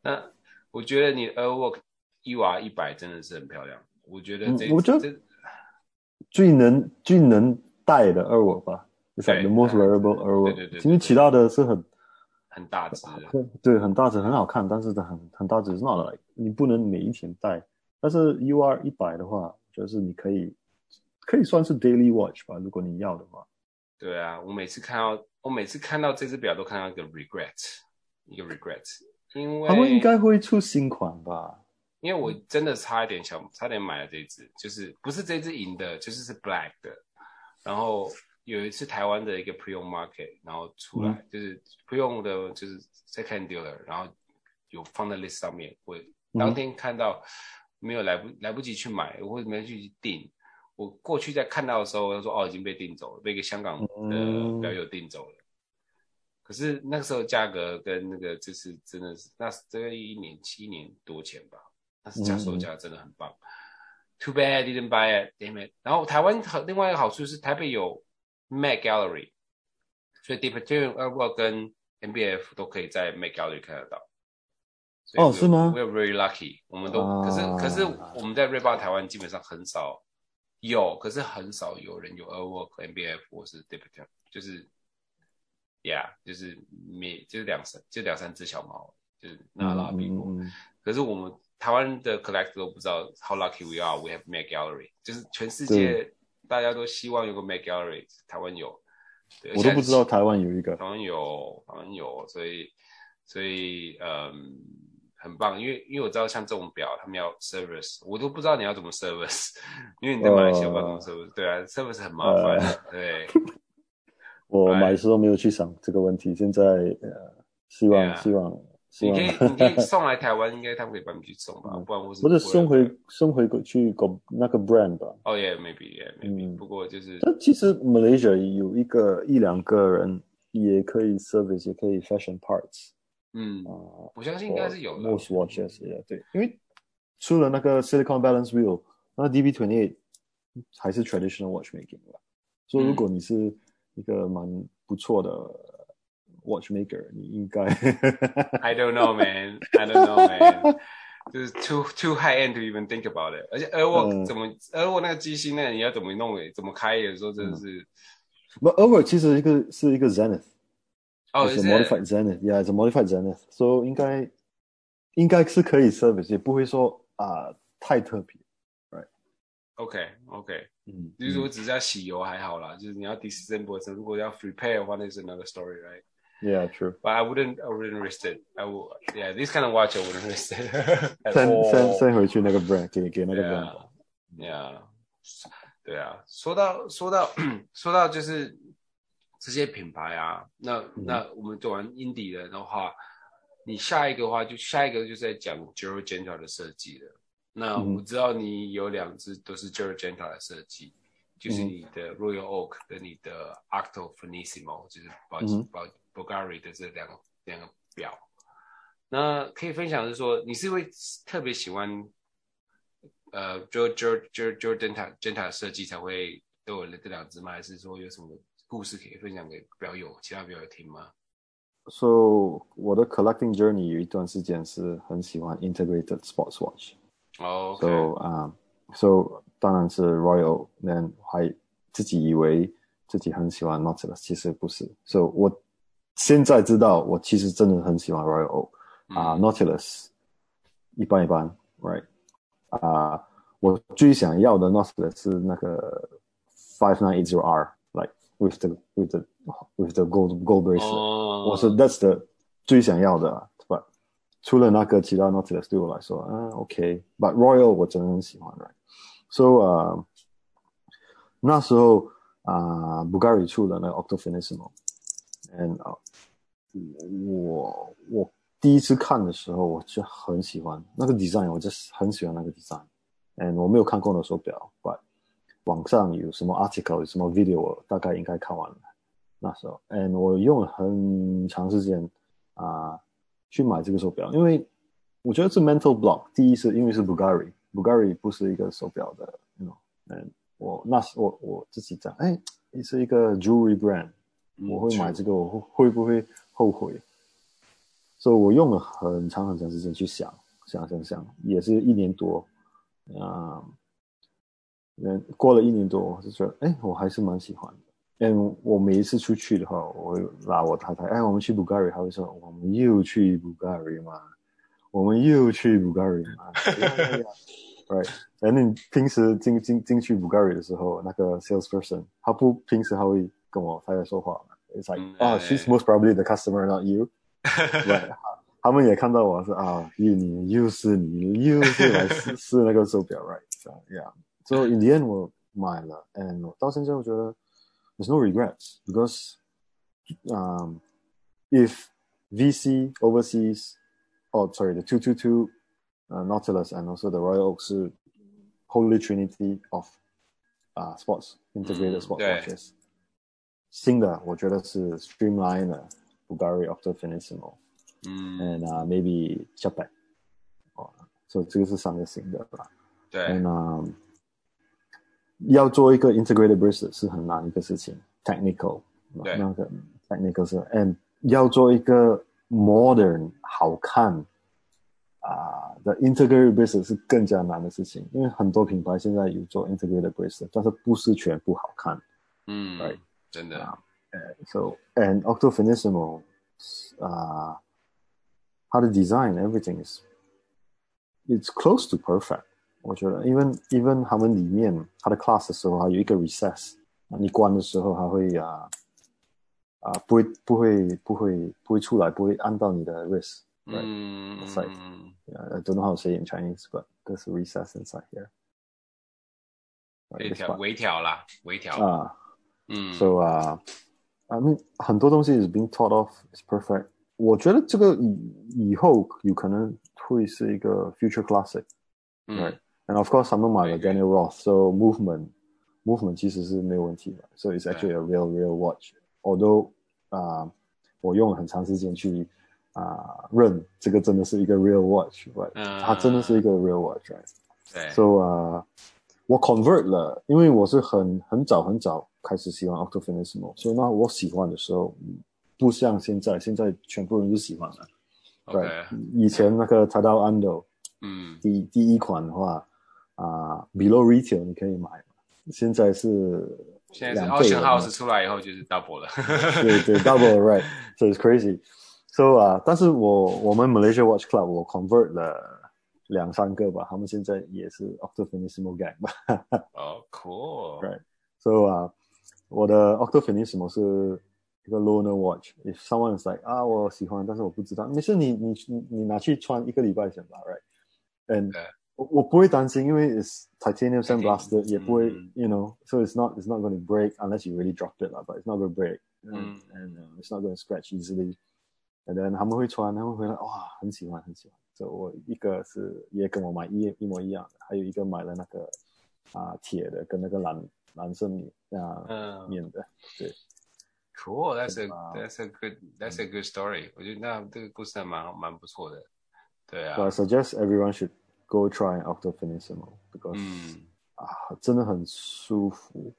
[SPEAKER 2] 那我觉得你 Airwalk UR 一百真的是很漂亮。我觉得这、嗯、我觉得
[SPEAKER 1] 最能最能带的 Airwalk 吧，就是 the most wearable Airwalk。对对对，因为其他的是很
[SPEAKER 2] 很大只，
[SPEAKER 1] 对，很大只，很好看，但是很很大只，is not like 你不能每一天戴。但是 UR 一百的话。就是你可以，可以算是 daily watch 吧，如果你要的话。
[SPEAKER 2] 对啊，我每次看到，我每次看到这只表都看到一个 regret，一个 regret，因为
[SPEAKER 1] 他们应该会出新款吧？
[SPEAKER 2] 因为我真的差一点想，差点买了这只，就是不是这只银的，就是是 black 的。然后有一次台湾的一个 pre-owned market，然后出来、嗯、就是 pre-owned 的，就是 second dealer，然后有放在 list 上面，我当天看到。嗯没有来不来不及去买，我为什么要去订？我过去在看到的时候，他说哦已经被订走了，被一个香港的表友订走了。嗯。可是那个时候价格跟那个就是真的是那是这个一年七年多前吧，那是价售价真的很棒。嗯。Too bad I didn't buy it, damn it。然后台湾好另外一个好处是台北有 Mac Gallery，所以 Diptyque Airwalk 跟 MBF 都可以在 Mac Gallery 看得到。
[SPEAKER 1] 哦，是吗
[SPEAKER 2] ？We're very lucky，我们都、啊、可是可是我们在瑞巴台湾基本上很少有，可是很少有人有 Airwalk NBF 或是 Diptyque，就是，Yeah，就是没就是两三就两三只小猫，就是那拉比过。可是我们台湾的 collector 都不知道 how lucky we are，we have Met Gallery，就是全世界大家都希望有个 Met Gallery，台湾有。对，
[SPEAKER 1] 我都不知道台湾有一个。
[SPEAKER 2] 台湾有，台湾有，所以所以嗯。很棒，因为因为我知道像这种表，他们要 service，我都不知道你要怎么 service，因为你在马来西亚不知道怎么 service，、呃、对啊，service 很麻烦，呃、对。
[SPEAKER 1] 我买的时候没有去想这个问题，现在呃，希望、啊、希望希望
[SPEAKER 2] 你可以你可以 送来台湾，应该他们可以帮你去送吧，不然我是
[SPEAKER 1] 不是送回送回去搞那个 brand 吧？
[SPEAKER 2] 哦、oh,，yeah，maybe yeah，maybe，、嗯、不过就是，
[SPEAKER 1] 但其实 Malaysia 有一个一两个人也可以 service，也可以 fashion parts。
[SPEAKER 2] 嗯，我相信应该是有的。
[SPEAKER 1] Most watches，也对，因为除了那个 Silicon Balance Wheel，那 DB28 还是 traditional watchmaking 吧。所以如果你是一个蛮不错的 watchmaker，你应该。
[SPEAKER 2] I don't know, man. I don't know, man. 就是 too too high end to even think about it。而且 Airwalk 怎么 Airwalk 那个机芯呢？你要怎么弄？诶，怎么开？有时候真的是。
[SPEAKER 1] 不，Airwalk 其实一个是一个 Zenith。
[SPEAKER 2] 哦，
[SPEAKER 1] 是 modified Zenith，yeah，是 modified Zenith，so 应该应该是可以 service，也不会说啊太特别，
[SPEAKER 2] right？OK，OK，嗯，就是说只是要洗油还好啦，就是你要 disassemble，如果要 repair 的话，那是 another story，right？Yeah，true。But I wouldn't，I wouldn't risk it，I would，yeah，this kind of watch I wouldn't risk it。
[SPEAKER 1] 先先先回去那个 brand，给给那个 brand，yeah，
[SPEAKER 2] 对啊，说到说到说到就是。 这些品牌啊，那、嗯、那我们做完 indie 的的话，你下一个的话就下一个就是在讲 Giro Genta 的设计了。那我知道你有两只都是 Giro Genta 的设计，嗯、就是你的 Royal Oak 跟你的 Octo Finissimo，就是保保 Bulgari 的这两个两个表。那可以分享是说，你是会特别喜欢呃 Giro Giro Giro Giro Genta Genta 的设计才会都有了这两只吗？还是说有什么？故事可以分享给表友，其他表友听吗？
[SPEAKER 1] So 我的 collecting journey 有一段时间是很喜欢 integrated sports watch。
[SPEAKER 2] 哦。
[SPEAKER 1] So 啊，So 当然是 Royal，那还自己以为自己很喜欢 Nautilus，其实不是。So 我现在知道，我其实真的很喜欢 Royal 啊、嗯 uh,，Nautilus 一般一般，Right？啊、uh,，我最想要的 Nautilus 是那个 five nine eight zero R。 with the with the with the gold gold bracelet，、oh. 我说 that's the 最想要的，but 除了那个其他 Nautilus 对我来说，嗯、uh, OK，but、okay. Royal 我真的很喜欢，right？So 啊、uh,，那时候啊、uh,，Bulgari 出了那个 Octo Finissimo，and、uh, 我我第一次看的时候，我就很喜欢那个 design，我就很喜欢那个 design，and 我没有看过那手表，but 网上有什么 article，有什么 video，我大概应该看完了。那时候，and 我用了很长时间啊、呃、去买这个手表，因为我觉得是 mental block。第一是因为是 Bulgari，Bulgari 不是一个手表的，you know，嗯，我那时我我自己讲，哎，你是一个 jewelry brand，我会买这个，我会不会后悔？所以我用了很长很长时间去想，想想想，也是一年多，啊、呃。嗯，过了一年多，我就觉得，哎，我还是蛮喜欢的。嗯，我每一次出去的话，我会拉我太太，哎，我们去 Bulgari，他会说，我们又去 Bulgari 嘛，我们又去 Bulgari 嘛。Right，哎，你平时进进进去 Bulgari 的时候，那个 salesperson，他不平时他会跟我太太说话嘛？It's like，啊、oh, she's most probably the customer, not you。Right，他们也看到我说啊，又你又是你又是来试试那个手表，Right，so yeah。So in the end 我买了，and 到现在我觉得 there's no regrets because um if VC overseas oh sorry the two two two uh, Nautilus and also the Royal Oak 是 Holy Trinity of 啊、uh, sports integrated sports watches、嗯。新的我觉得是 Streamline 的 Bulgari Octo Finissimo，嗯，and、uh, maybe Japan 哦，所以这个是三个新的吧。
[SPEAKER 2] 对，
[SPEAKER 1] and um 要做一个 integrated bracelet 是很难一个事情，technical，
[SPEAKER 2] 对，
[SPEAKER 1] 那个 那个是，and 要做一个 modern 好看啊的 integrated bracelet 是更加难的事情，因为很多品牌现在有做 integrated bracelet，但是不是全部好看。
[SPEAKER 2] 嗯，right，真的。
[SPEAKER 1] Uh, so and Octo Finissimo，啊、uh,，它的 design everything is it's close to perfect。 我觉得，even even 他们里面他的 class 的时候还有一个 recess，你关的时候还会啊。Uh, 啊，不会，不会，不会，不会出来，不会按到你的 wrist。嗯。Right? Mm. Yeah, I don't know how to say in Chinese, but there's a recess inside here.
[SPEAKER 2] 微调，微调啦，微调。
[SPEAKER 1] 啊。嗯。So 啊、uh,，I mean，很多东西 is being taught off is perfect。我觉得这个以以后有可能会是一个 future classic。嗯。Right. And of course，他们买了 Daniel Roth，so movement movement 其实是没有问题的。So it's actually a real real watch。我都啊，我用了很长时间去啊认这个真的是一个 real watch，right？、嗯、它真的是一个 real watch，right？
[SPEAKER 2] 对。
[SPEAKER 1] So 啊，我 convert 了，因为我是很很早很早开始喜欢 Octo Finissimo，所以那我喜欢的时候不像现在，现在全部人都喜欢了。对、okay.，以前那个 Tadao Ando，嗯，第第一款的话 啊，below retail 你可以买，现在是。
[SPEAKER 2] 现在是 Ocean House 出来以后就是 double 了，
[SPEAKER 1] 对对 double right，so it's crazy，so 啊、uh,，但是我我们 Malaysia Watch Club 我 convert 了两三个吧，他们现在也是 Octo Finissimo gang 吧。
[SPEAKER 2] 哦、
[SPEAKER 1] oh,，cool，right，so 啊、uh,，我的 Octo Finissimo 是一个 loner watch，if someone is like 啊，我喜欢，但是我不知道，没事，你你你你拿去穿一个礼拜先吧，right，and、okay. 我我不会担心，因为 is titanium sandblasted，也不会、嗯、，you know，so it's not it's not going to break unless you really dropped it 啦，but it's not going to break，嗯，and uh, it's not going to scratch easily。And then 他们会穿，他们回来，哇，很喜欢，很喜欢。所以我一个是也跟我买一一模一样的，还有一个买了那个啊铁的，跟那个蓝蓝色面啊、嗯、面的，对。
[SPEAKER 2] Cool，that's a that's a good that's a good story、嗯。我觉得那这个故事还蛮蛮不错的，对啊。
[SPEAKER 1] So I suggest everyone should Go try Octo Finissimo because、嗯、啊，真的很舒服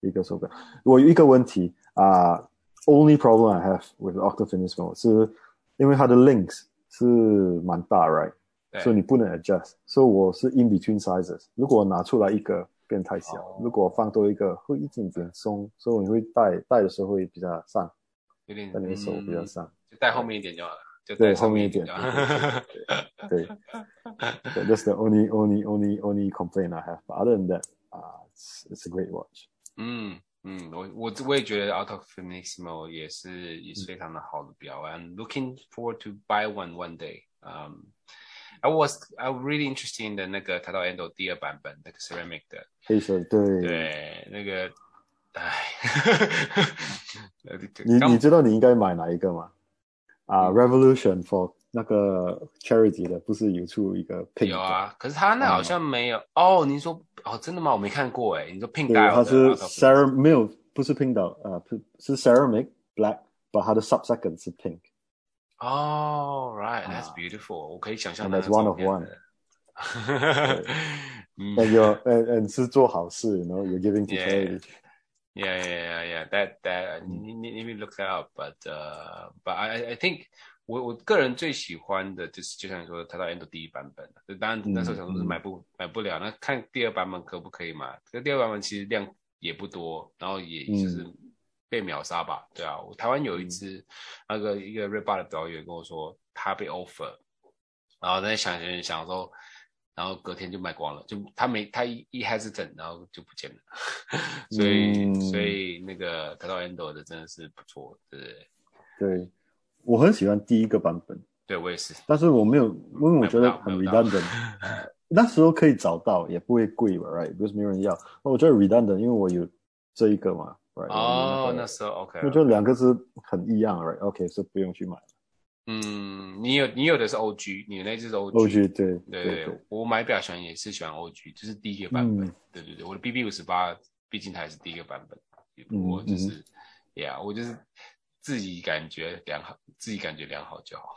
[SPEAKER 1] 一个手表。我有一个问题啊，only problem I have with Octo Finissimo 是因为它的 links 是蛮大，right？所以你不能 adjust。所以我是 in between sizes。如果我拿出来一个变太小，哦、如果放多一个会一点点松，所以你会戴戴的时候会比较上，
[SPEAKER 2] 有点，
[SPEAKER 1] 戴你的手比较上，
[SPEAKER 2] 就戴后面一点就好了。
[SPEAKER 1] 对，后面一点。对，对，对，对，That's the only, only, only, only complaint I have. But other than that, uh, it's, it's a great watch.
[SPEAKER 2] 嗯嗯，我我我也觉得 Octo Finissimo 也是也是非常的好的表。I'm looking forward to buy one one day. Um, I was I was really interested in 的那个 Tadao Ando 第二版本那个 ceramic 的
[SPEAKER 1] 黑色，对
[SPEAKER 2] 对，那个，唉，
[SPEAKER 1] 你你知道你应该买哪一个吗？ 啊、uh,，Revolution for 那个 Charity 的不是有出一个 Pink？
[SPEAKER 2] 有啊，可是他那好像没有、嗯、哦。您说哦，真的吗？我没看过哎。你说 Pink？
[SPEAKER 1] 对，它是 Ceramic，没有，不是 Pink 的，呃，是 Ceramic Black，把它的 Subsecond 是 Pink。
[SPEAKER 2] 哦、oh,，Right，That's、uh, beautiful。我可以想象。
[SPEAKER 1] That's one of one。那有，嗯嗯，是做好事，you know，you're giving to
[SPEAKER 2] charity。Yeah, Yeah, yeah, yeah. That that 你你你 look that up, but uh, but I I think 我我个人最喜欢的就是就像你说的，Tadao Ando 第一版本。就当然那时候想说是买不、嗯、买不了，那看第二版本可不可以买？这第二版本其实量也不多，然后也就是被秒杀吧。对啊，我台湾有一次、嗯、那个一个 Bar 的导演跟我说他被 offer，然后在想想想说。然后隔天就卖光了，就他没他一一 hesitant，然后就不见了，所以、嗯、所以那个 Tadao Ando 的真的是不错，对不对？
[SPEAKER 1] 对，我很喜欢第一个版本，
[SPEAKER 2] 对我也是，
[SPEAKER 1] 但是我没有，因为我觉得很 redundant，那时候可以找到，也不会贵吧，right？不是没有人要，那我觉得 redundant，因为我有这一个嘛，right？
[SPEAKER 2] 哦、oh,，那时候 OK，
[SPEAKER 1] 我觉得两个是很一样，right？OK，所以不用去买。
[SPEAKER 2] 嗯，你有你有的是 OG，你那只是 OG，,
[SPEAKER 1] OG 对
[SPEAKER 2] 对对,对,对我买表喜欢也是喜欢 OG，就是第一个版本，嗯、对对对，我的 BB 五十八，毕竟它也是第一个版本，嗯、我就是 yeah 我就是自己感觉良好，自己感觉良好就好。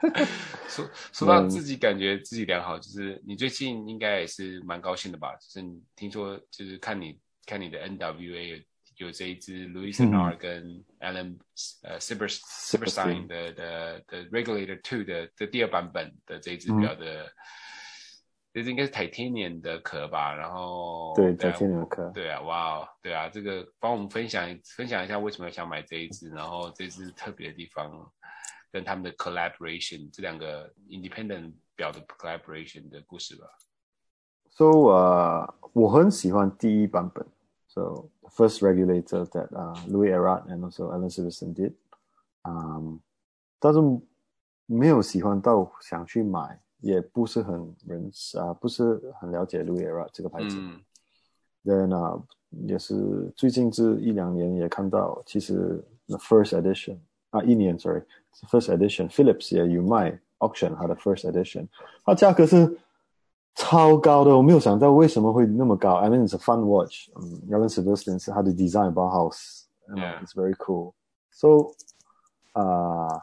[SPEAKER 2] 说说到自己感觉自己良好，就是你最近应该也是蛮高兴的吧？就是你听说就是看你看你的 NWA 有这一支 Louis Bernard 跟 Alan 呃 Silberstein 的的的 Regulator Two 的的第二版本的这一支表的，这应该是 Titanium 的壳吧？然后
[SPEAKER 1] 对 Titanium 壳，
[SPEAKER 2] 对啊，哇哦，对啊，这个帮我们分享分享一下为什么想买这一支，然后这支特别的地方跟他们的 Collaboration 这两个 Independent 表的 Collaboration 的故事吧。
[SPEAKER 1] So 呃、uh,，我很喜欢第一版本。So first regulator that 啊、uh,，Louis Erard and also Alan Silberstein did，嗯、um,，但是没有喜欢到想去买，也不是很认识啊，不是很了解 Louis Erard 这个牌子。嗯。Then 啊，也是最近这一两年也看到，其实 the first edition 啊，一年 sorry，first edition，Philips 也有卖 auction 它的 first edition，它价格是。 超高的，我没有想到为什么会那么高。I mean, it's a fun watch. 嗯，Alan Silberstein 是他的 design Bauhaus，it's very cool. So，啊、uh,，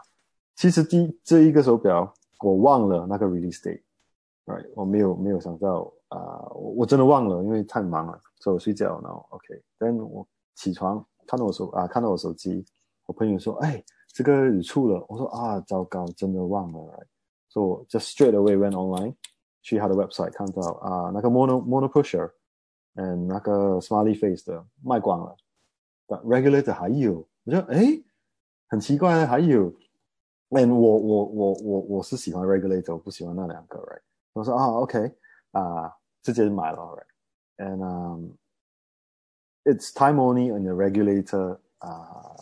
[SPEAKER 1] 其实第这一个手表我忘了那个 release date，right？我没有没有想到啊，uh, 我我真的忘了，因为太忙了，所以我睡觉。然后 OK，then 我起床看到我手啊，看到我手机，我朋友说，哎，这个你出了，我说啊，糟糕，真的忘了，right？So just straight away went online。 去他的 website 看到啊，那个 mono mono pusher，嗯，那个 smiley face 的卖光了，但 regulator 还有，我觉得诶，很奇怪，还有，嗯，我我我我我是喜欢 regulator，我不喜欢那两个，right？我说啊，OK，啊，直接买了，right？And um, it's time only on the regulator 啊，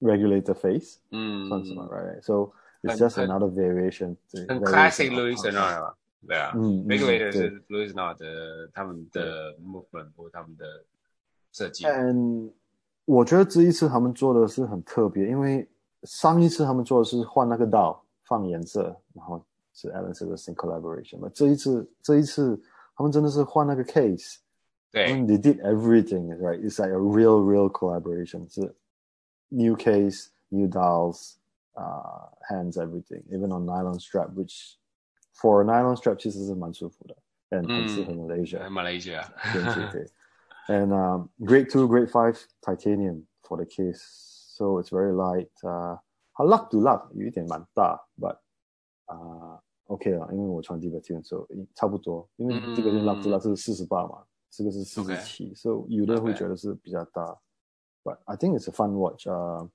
[SPEAKER 1] regulator face，嗯，算什么，right？So 很 It's just another variation，
[SPEAKER 2] 很 classic Louis Vuitton 嘛，对啊，嗯，regulator 是 Louis Vuitton 的他们的 movement 或他们的设计。
[SPEAKER 1] 嗯，我觉得这一次他们做的是很特别，因为上一次他们做的是换那个 dial 放颜色，然后是 Alan Silberstein collaboration 嘛。这一次这一次他们真的是换那个 case，
[SPEAKER 2] 对，
[SPEAKER 1] they did everything，right？It's like a real real collaboration，是 new case new dials。 uh, hands everything, even on nylon strap, which for a nylon strap 其实是蛮舒服的，and 很适合
[SPEAKER 2] Malaysia。Malaysia，
[SPEAKER 1] 对对对。And um, grade two, grade five titanium for the case, so it's very light. 啊、uh,，它 lug to lug 有一点蛮大，but 啊、uh, OK 了，因为我穿 Libertine 时候差不多，因为这个是 lug to lug 是四十八嘛，这个是四十七，所以有的人会觉得是比较大。But I think it's a fun watch. 啊、uh,，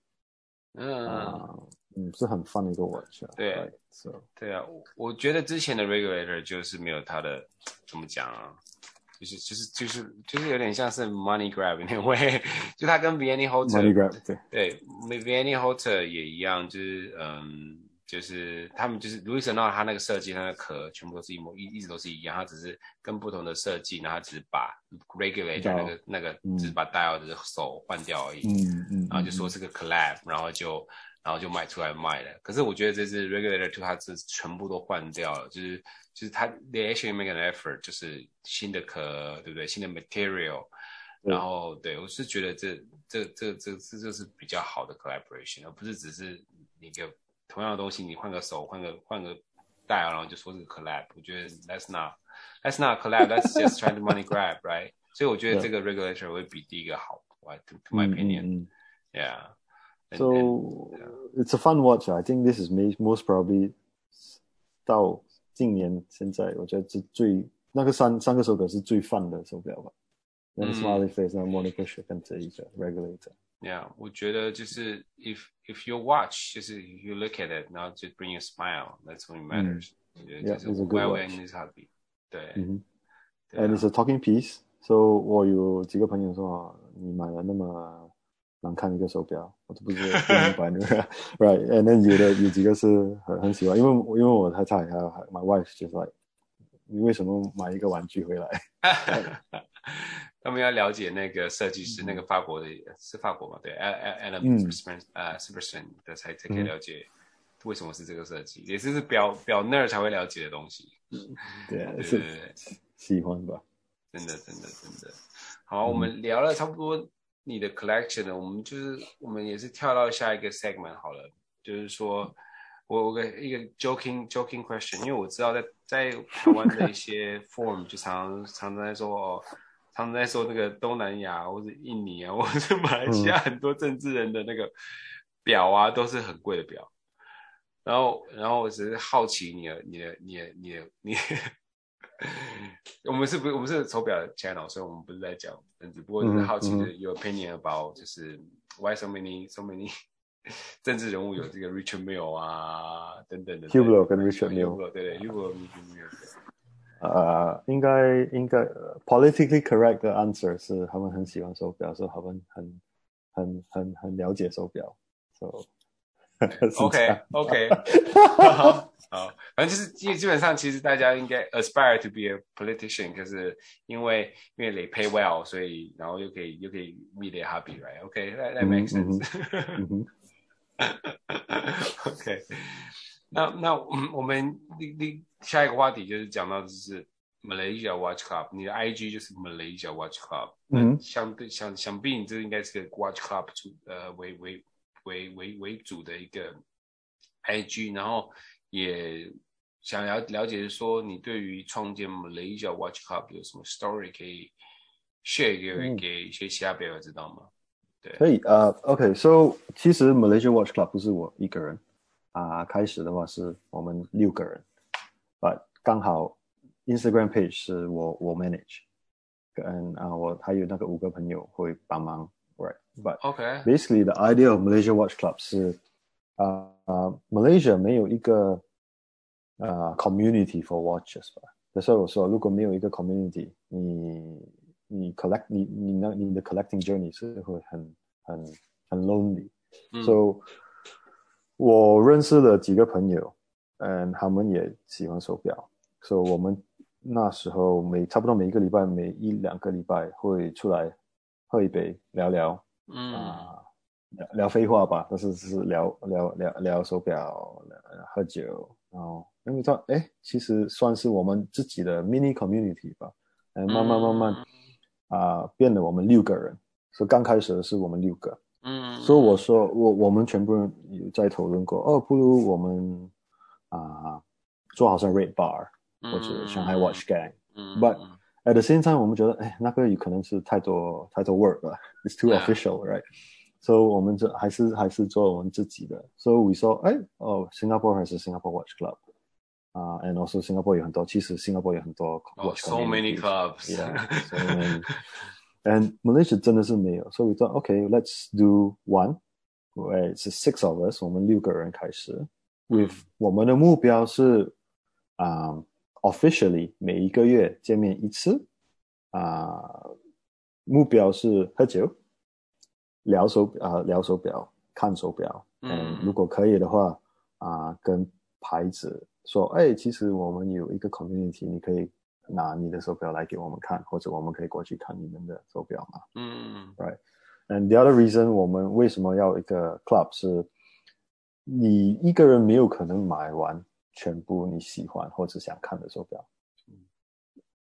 [SPEAKER 2] 嗯、uh,。
[SPEAKER 1] 嗯，是很 fun 的一个 watch。
[SPEAKER 2] 对啊，是、right, so.。对啊，我觉得之前的 regulator 就是没有它的怎么讲啊，就是就是就是就是有点像是 money grab 那位，就它跟 Vianney Holter
[SPEAKER 1] money grab 对
[SPEAKER 2] 对，Vianney Holter 也一样，就是嗯。就是他们就是 Louis Vuitton 他那个设计，它的壳全部都是一模一一直都是一样，它只是跟不同的设计，然后只是把 regulator 那个那个只是把 dial 的手换掉而已，嗯嗯，然后就说是个 collab，然后就然后就卖出来卖了。可是我觉得这是 regulator two，它是全部都换掉了，就是就是它 they actually make an effort，就是新的壳，对不对？新的 material，然后对我是觉得这这这这这这是比较好的 collaboration，而不是只是一个。同样的东西，你换个手，换个换个带，然后就说这个 collab，我觉得 that's not that's not collab，that's just trying to money grab，right？所以我觉得这个 regulator 会比第一个好，to my opinion，yeah。
[SPEAKER 1] So yeah. it's a fun watch. I think this is most probably 到今年现在，我觉得是最那个三三个手表是最 fun 的手表吧。那个 smiley face，那 mono pusher 跟这一个
[SPEAKER 2] regulator。Yeah，我觉得就是 if if your watch 就是 you look at it，然后就 bring a smile，that's what
[SPEAKER 1] matters。Yeah，就是 good watch。
[SPEAKER 2] 对，
[SPEAKER 1] 嗯哼。And it's a talking piece。So 我有几个朋友说，你买了那么难看一个手表， 我都不知道不明白那个。Right，and then 有的有几个是很很喜欢，因为因为我太太还有 my wife 就是 like，你为什么买一个玩具回来？
[SPEAKER 2] 他们要了解那个设计师，嗯、那个法国的是法国嘛？对，Alan Silberstein 呃 Silberstein 的才才可以了解为什么是这个设计，嗯、也是是表表那儿才会了解的东西。
[SPEAKER 1] 嗯、对啊，是喜欢吧？
[SPEAKER 2] 真的，真的，真的。好，嗯、我们聊了差不多你的 collection 呢，我们就是我们也是跳到下一个 segment 好了，就是说我我个一个 joking joking question，因为我知道在在台湾的一些 forum 就常常常在说。他们在说那个东南亚或者印尼啊，或者马来西亚很多政治人的那个表啊，都是很贵的表。然后，然后我只是好奇你的、你的、你的、你的、你的。我们是不，我们是手表的 channel，所以我们不是在讲政治，不过就是好奇的有 opinion about，就是 why so many so many 政治人物有这个 Richard Mille 啊等等的。
[SPEAKER 1] Hublot 跟 Richard Mille，
[SPEAKER 2] 对对跟 Richard Mille。
[SPEAKER 1] 呃，应该应该 politically correct 的 answer 是他们很喜欢手表，是他们很很很很了解手表，so。
[SPEAKER 2] OK OK，好，好，反正就是基基本上，其实大家应该 aspire to be a politician，可是因为因为 they pay well，所以然后又可以又可以 meet their hobby，right？OK，that that makes sense。OK，那那我们你你下一个话题就是讲到就是 Malaysia Watch Club，你的 IG 就是 Malaysia Watch Club，嗯，相对想想必你这应该是个 Watch Club 主呃为为。为 为为为主的一个 IG，然后也想了了解说，你对于创建 Malaysia Watch Club 有什么 story 可以 share 给、嗯、给一些其他朋友知道吗？对，
[SPEAKER 1] 可以呃、uh,，OK，so、okay, 其实 Malaysia Watch Club 不是我一个人啊，uh, 开始的话是我们六个人，but 刚好 Instagram page 是我我 manage，跟啊、uh, 我还有那个五个朋友会帮忙。Right, but
[SPEAKER 2] okay.
[SPEAKER 1] basically the idea of Malaysia Watch Club 是，啊、uh, Malaysia 没有一个啊、uh, community for watches 吧？所以我说，如果没有一个 community，你你 collect 你你那你的 collecting journey 是会很很很 lonely。嗯、so 我认识了几个朋友，嗯，他们也喜欢手表，所、so, 以我们那时候每差不多每一个礼拜，每一两个礼拜会出来。 喝一杯，聊聊，嗯。啊，聊聊废话吧，但是是聊聊聊聊手表，喝酒，然后因为说，哎，其实算是我们自己的 mini community 吧，哎，慢慢慢慢啊、呃，变了我们六个人，所以刚开始的是我们六个，嗯，所以我说我我们全部人有在讨论过，哦，不如我们啊、呃、做好像 Red Bar 或者上海 Watch Gang，嗯，but At the same time，我们觉得，哎，那个有可能是太多太多 work 了，It's too official，right？So、yeah. 我们这还是还是做我们自己的。So we saw，哎，哦，Singapore 还是 Singapore Watch Club 啊、uh,，and also Singapore 有很多，其实 Singapore 有很多
[SPEAKER 2] watch、oh, so many
[SPEAKER 1] clubs，yeah，so many，and Malaysia 真的是没有。So we thought，OK，let's、okay, do one，right？是 six of us，我们六个人开始、mm.，with 我们的目标是啊。Um, Officially 每一个月见面一次，啊、呃，目标是喝酒、聊手啊、呃、聊手表、看手表。嗯，如果可以的话，啊、呃，跟牌子说，哎，其实我们有一个 community，你可以拿你的手表来给我们看，或者我们可以过去看你们的手表嘛。嗯，Right。And the other reason 我们为什么要一个 club 是，你一个人没有可能买完。全部你喜欢或者想看的手表，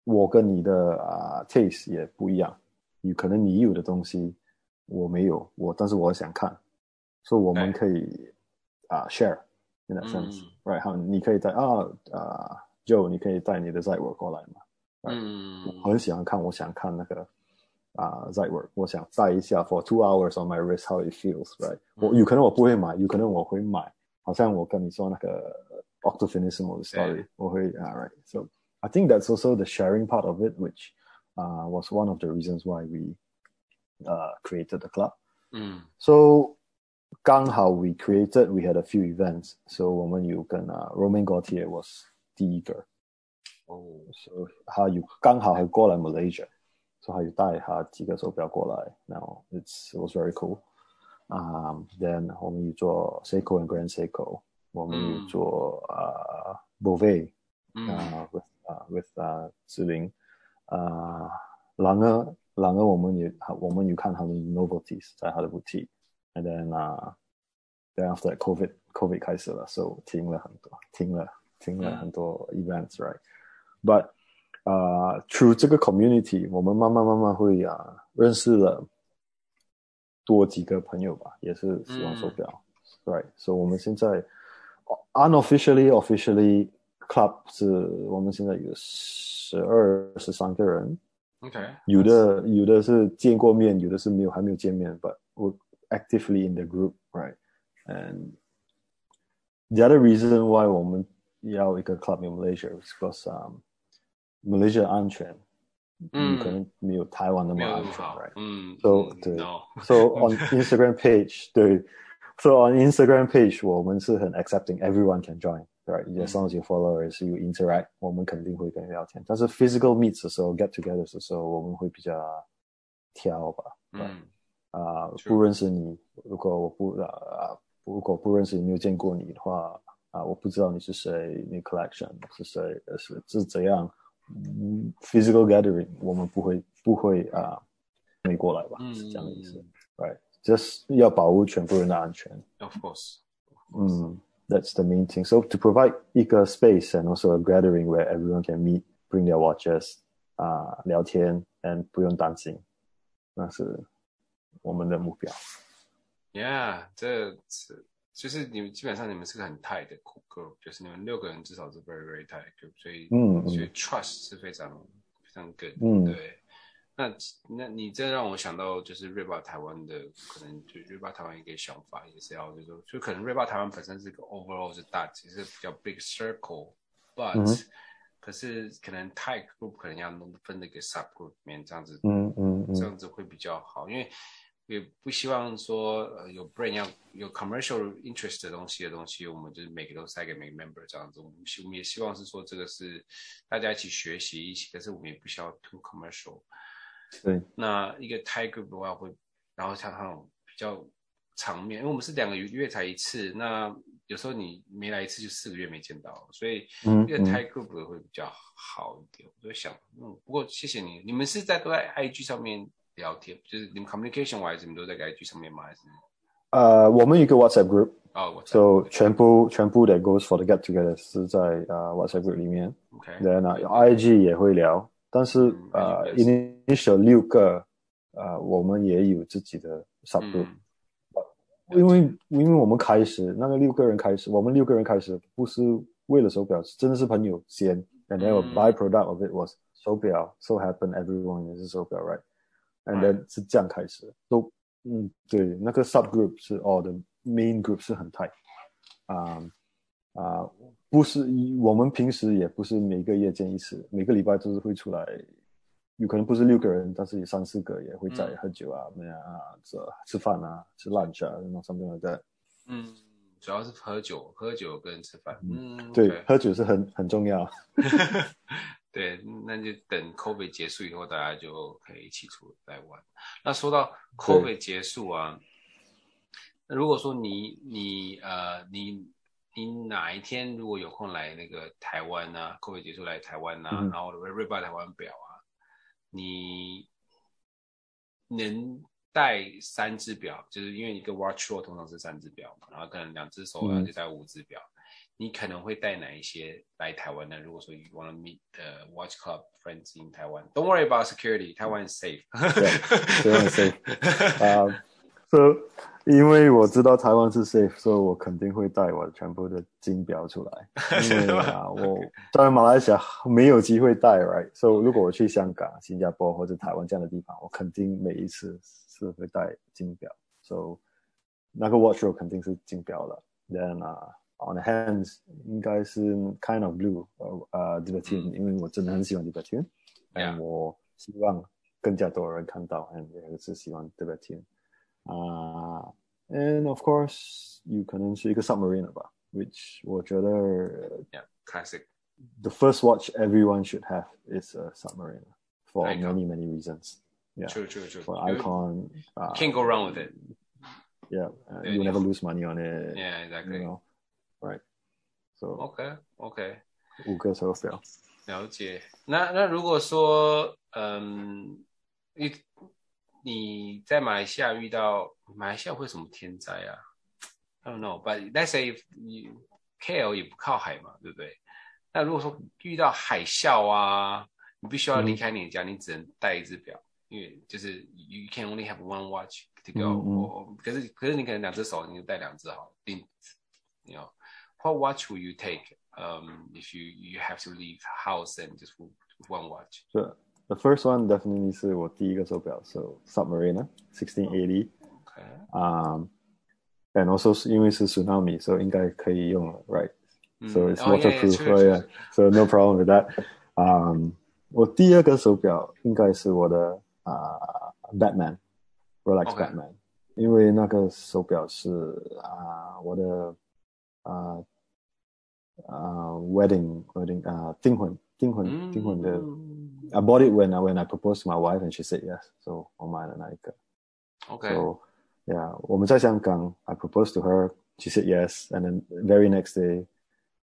[SPEAKER 1] 我跟你的啊、uh, taste 也不一样，有可能你有的东西我没有，我但是我想看，所以我们可以啊、uh, share in that sense，right？、嗯、好，你可以带啊啊、uh, Joe，你可以带你的 Zeitwerk 过来嘛？嗯，我很喜欢看，我想看那个啊、uh, Zeitwerk，我想戴一下 for two hours on my wrist how it feels，right？、嗯、我有可能我不会买，有可能我会买，好像我跟你说那个。Octo Finissimo 的 story，我会，alright。So I think that's also the sharing part of it, which uh, was one of the reasons why we uh, created the club. Mm. So 刚好 we created, we had a few events. So 我们有跟啊、uh, Romain Gaultier was 第一个。哦、oh. So 他有刚好还过来 Malaysia，所以他有带他几个手表过来。Now it's it was very cool. Um, then 我们有做 Seiko and Grand Seiko。 我们有做啊 Bovet 啊，with 啊 with 啊志玲啊，然而然而我们也我们有看他们 novelties 在他的 boutique，and then 啊、uh,，then after COVID COVID 开始了，so 停了很多，停了停了很多 events，right？But 啊、uh,，through 这个 community，我们慢慢慢慢会啊认识了多几个朋友吧，也是喜欢手表、嗯、，right？So 我们现在。Unofficially, officially, club 是我们现在有十二十三个人
[SPEAKER 2] OK，
[SPEAKER 1] 有的有的是见过面，有的是没有还没有见面，but we're actively in the group, right? And the other reason why 我们要一个 club in Malaysia is because um Malaysia 安全，嗯，可能没有台湾那么安全，right？嗯，so 对，so on Instagram page 对 ，so on Instagram page 我们是很 accepting，everyone can join。Right, as long as your followers you interact，我们肯定会跟你聊天。但是 physical meets 的时候，get together 的时候，我们会比较挑吧。嗯。啊、呃，不认识你，如果我不啊，如果不认识你，没有见过你的话，啊，我不知道你是谁，你 collection 是谁，是是怎样。嗯，physical gathering 我们不会不会啊，没过来吧？嗯，是这样的意思。 Right，just 要保护全部人的安全。
[SPEAKER 2] Of course。
[SPEAKER 1] 嗯。That's the main thing. So to provide 一个 space and also a gathering where everyone can meet, bring their watches, 啊、uh,，聊天，and 不用担心，那是我们的目标。
[SPEAKER 2] Yeah，这是就是你们基本上你们是个很 tight 的 group，就是你们六个人至少是 very very tight group，所以嗯，所以 trust 是非常非常 good。嗯，对。 那那你这让我想到，就是瑞爸台湾的可能，就瑞爸台湾一个想法也是要，就是说，就可能瑞爸台湾本身是个 overall 是大，其实比较 big circle，but、嗯、可是可能 tight group 可能要弄分那个 sub group 里面这样子，嗯嗯，嗯，这样子会比较好，因为也不希望说呃有 brand 要有 commercial interest 的东西的东西，我们就是每个都塞给每个 member 这样子，我们希我们也希望是说这个是大家一起学习一起，但是我们也不需要 too commercial。
[SPEAKER 1] 对，
[SPEAKER 2] 那一个 group 的话会，然后像那种比较场面，因为我们是两个月才一次，那有时候你没来一次就四个月没见到，所以一个 tight group 会比较好一点。嗯、我就想，嗯，不过谢谢你，你们是在都在 IG 上面聊天，就是你们 communication wise 你们都在 IG 上面吗？还是？
[SPEAKER 1] 呃，我们一个 WhatsApp group，so 全部全部的 goes for the get together 是在呃 WhatsApp group 里面。OK，then、okay. IG 也会聊。但是呃、嗯、，initial 六个，呃，我们也有自己的 subgroup，、嗯、因为因为我们开始那个六个人开始，我们六个人开始不是为了手表，真的是朋友先，and then a byproduct of it was 手表，so happen everyone 也是手表，right，and then 是这样开始，都、so, 嗯对，那个 subgroup 是 all the main group 是很 tight，啊、um, 啊、uh,。不是，我们平时也不是每个月见一次，每个礼拜都是会出来，有可能不是六个人，但是有三四个也会在喝酒啊，那、嗯、样啊，吃吃饭啊，吃 lunch 啊，那种 something like that。
[SPEAKER 2] 嗯，主要是喝酒，喝酒跟吃饭。嗯，
[SPEAKER 1] 对
[SPEAKER 2] ，okay.
[SPEAKER 1] 喝酒是很很重要。
[SPEAKER 2] 对，那就等 COVID 结束以后，大家就可以一起出来玩。那说到 COVID 结束啊，那如果说你你呃你。你哪一天如果有空来那个台湾呢、啊？COVID 结束来台湾呢、啊嗯，然后瑞瑞爸台湾表啊，你能带三只表，就是因为一个 watch row 通常是三只表嘛，然后可能两只手表就带五只表、嗯，你可能会带哪一些来台湾呢？如果说 you wanna meet the watch club friends in Taiwan，don't worry about security，台湾 is safe，
[SPEAKER 1] 对，台湾 safe，啊，so 因为我知道台湾是 safe，所以我肯定会带我全部的金表出来。因为啊，我在马来西亚没有机会带，right？所、so, 以如果我去香港、新加坡或者台湾这样的地方，我肯定每一次是会带金表。So 那个 watch 肯定是金表了。Then 啊、uh,，on the hands 应该是 kind of blue，呃、uh, de Bethune、嗯、因为我真的很喜欢 de Bethune，嗯，我希望更加多人看到，，and，也是喜欢 de Bethune。啊、uh,，and of course，有可能是一个 submariner 吧，which 我觉得，yeah，classic。The first watch everyone should have is a submariner for many many reasons. Yeah,
[SPEAKER 2] true, true, true.
[SPEAKER 1] For icon,
[SPEAKER 2] uh, can't go wrong with it.
[SPEAKER 1] Yeah, uh, you never lose money on it.
[SPEAKER 2] Yeah, exactly.
[SPEAKER 1] You know, right. So.
[SPEAKER 2] OK, OK.
[SPEAKER 1] 五个手表。
[SPEAKER 2] 了解。那那如果说，嗯，一。 你在马来西亚遇到马来西亚会什么天灾啊？I don't know, but let's say 你 KL 也不靠海嘛，对不对？那如果说遇到海啸啊，你必须要离开你的家，嗯、你只能带一只表，因为就是 you can only have one watch to go、嗯嗯。可是可是你可能两只手，你就带两只好。定，you know, what watch will you take? Um, if you you have to leave house and just one watch.
[SPEAKER 1] 是。The first one definitely 是我第一个手表，so Submariner 1680。OK。Um, and also 是因为是 tsunami，所、so、以应该可以用了，right？So、mm. it's waterproof，、oh, yeah, yeah, yeah. So no problem with that。Um, 我第二个手表应该是我的啊、uh, Batman，Rolex Batman，、okay. 因为那个手表是啊、uh, 我的啊啊 wedding wedding 啊订婚订婚订婚的。 I bought it when I when I proposed to my wife and she said yes. So 我买了那一个。
[SPEAKER 2] Okay.
[SPEAKER 1] So yeah，我们在香港，I proposed to her, she said yes, and then very next day,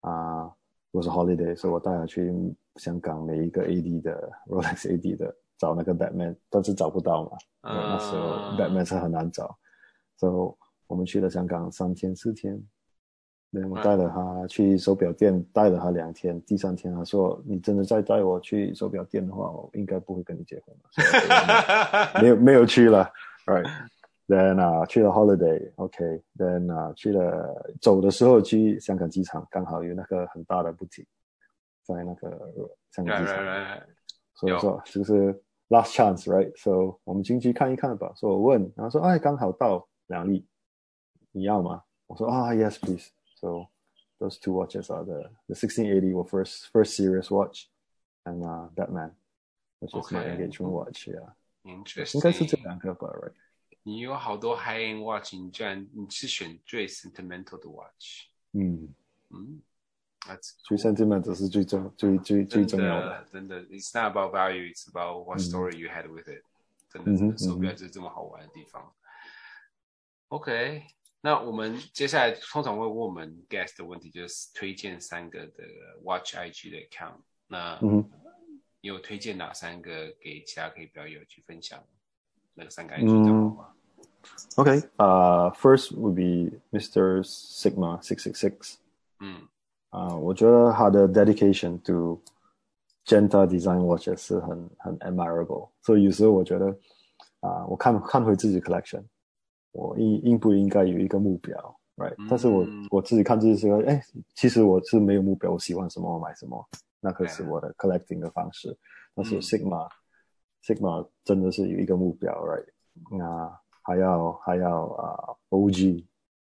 [SPEAKER 1] 啊、uh, was a holiday，所、so、以我带她去香港每一个 AD 的 Rolex AD 的找那个 Batman，但是找不到嘛。Uh... 那时候 Batman 是很难找，所、so, 以我们去了香港三天四天。 对，我带了他去手表店，带了他两天。第三天他说：“你真的再带我去手表店的话，我应该不会跟你结婚了。” 没有没有去了，right？Then 啊，去了 holiday，OK？Then 啊，去了走的时候去香港机场，刚好有那个很大的 boutique 在那个香港机场，所以说就是 last chance，right？So 我们进去看一看吧。所以我问，然后说：“哎，刚好到两粒，你要吗？”我说：“啊，yes please。” So those two watches are the the 1680 were first first serious watch, and uh, Batman, which is my engagement watch. Yeah,
[SPEAKER 2] interesting.
[SPEAKER 1] 应该是这两个吧，right？
[SPEAKER 2] 你有好多 high end watch，你居然你是选最 sentimental 的 watch？
[SPEAKER 1] 嗯
[SPEAKER 2] 嗯，That's
[SPEAKER 1] 最 sentimental 是最重最最最重要的。
[SPEAKER 2] 真的，It's not about value, it's about what story you had with it。真的，真的手表就是这么好玩的地方。OK。 那我们接下来通常会问我们 guest 的问题，就是推荐三个的 Watch IG 的 account。那嗯，你有推荐哪三个给其他可以表友去分享？那个三个 IG 账号吗？
[SPEAKER 1] OK，呃、uh,，First would be Mr. Sigma Six Six Six。
[SPEAKER 2] 嗯，
[SPEAKER 1] 啊，我觉得他的 dedication to Genta design watches 是很很 admirable。所以有时候我觉得啊，uh, 我看看回自己 collection。 我应应不应该有一个目标，right？、嗯、但是我我自己看自己说，哎，其实我是没有目标，我喜欢什么我买什么，那可是我的 collecting 的方式。嗯、但是 Sigma、嗯、Sigma 真的是有一个目标，right？那还要还要啊、uh, OG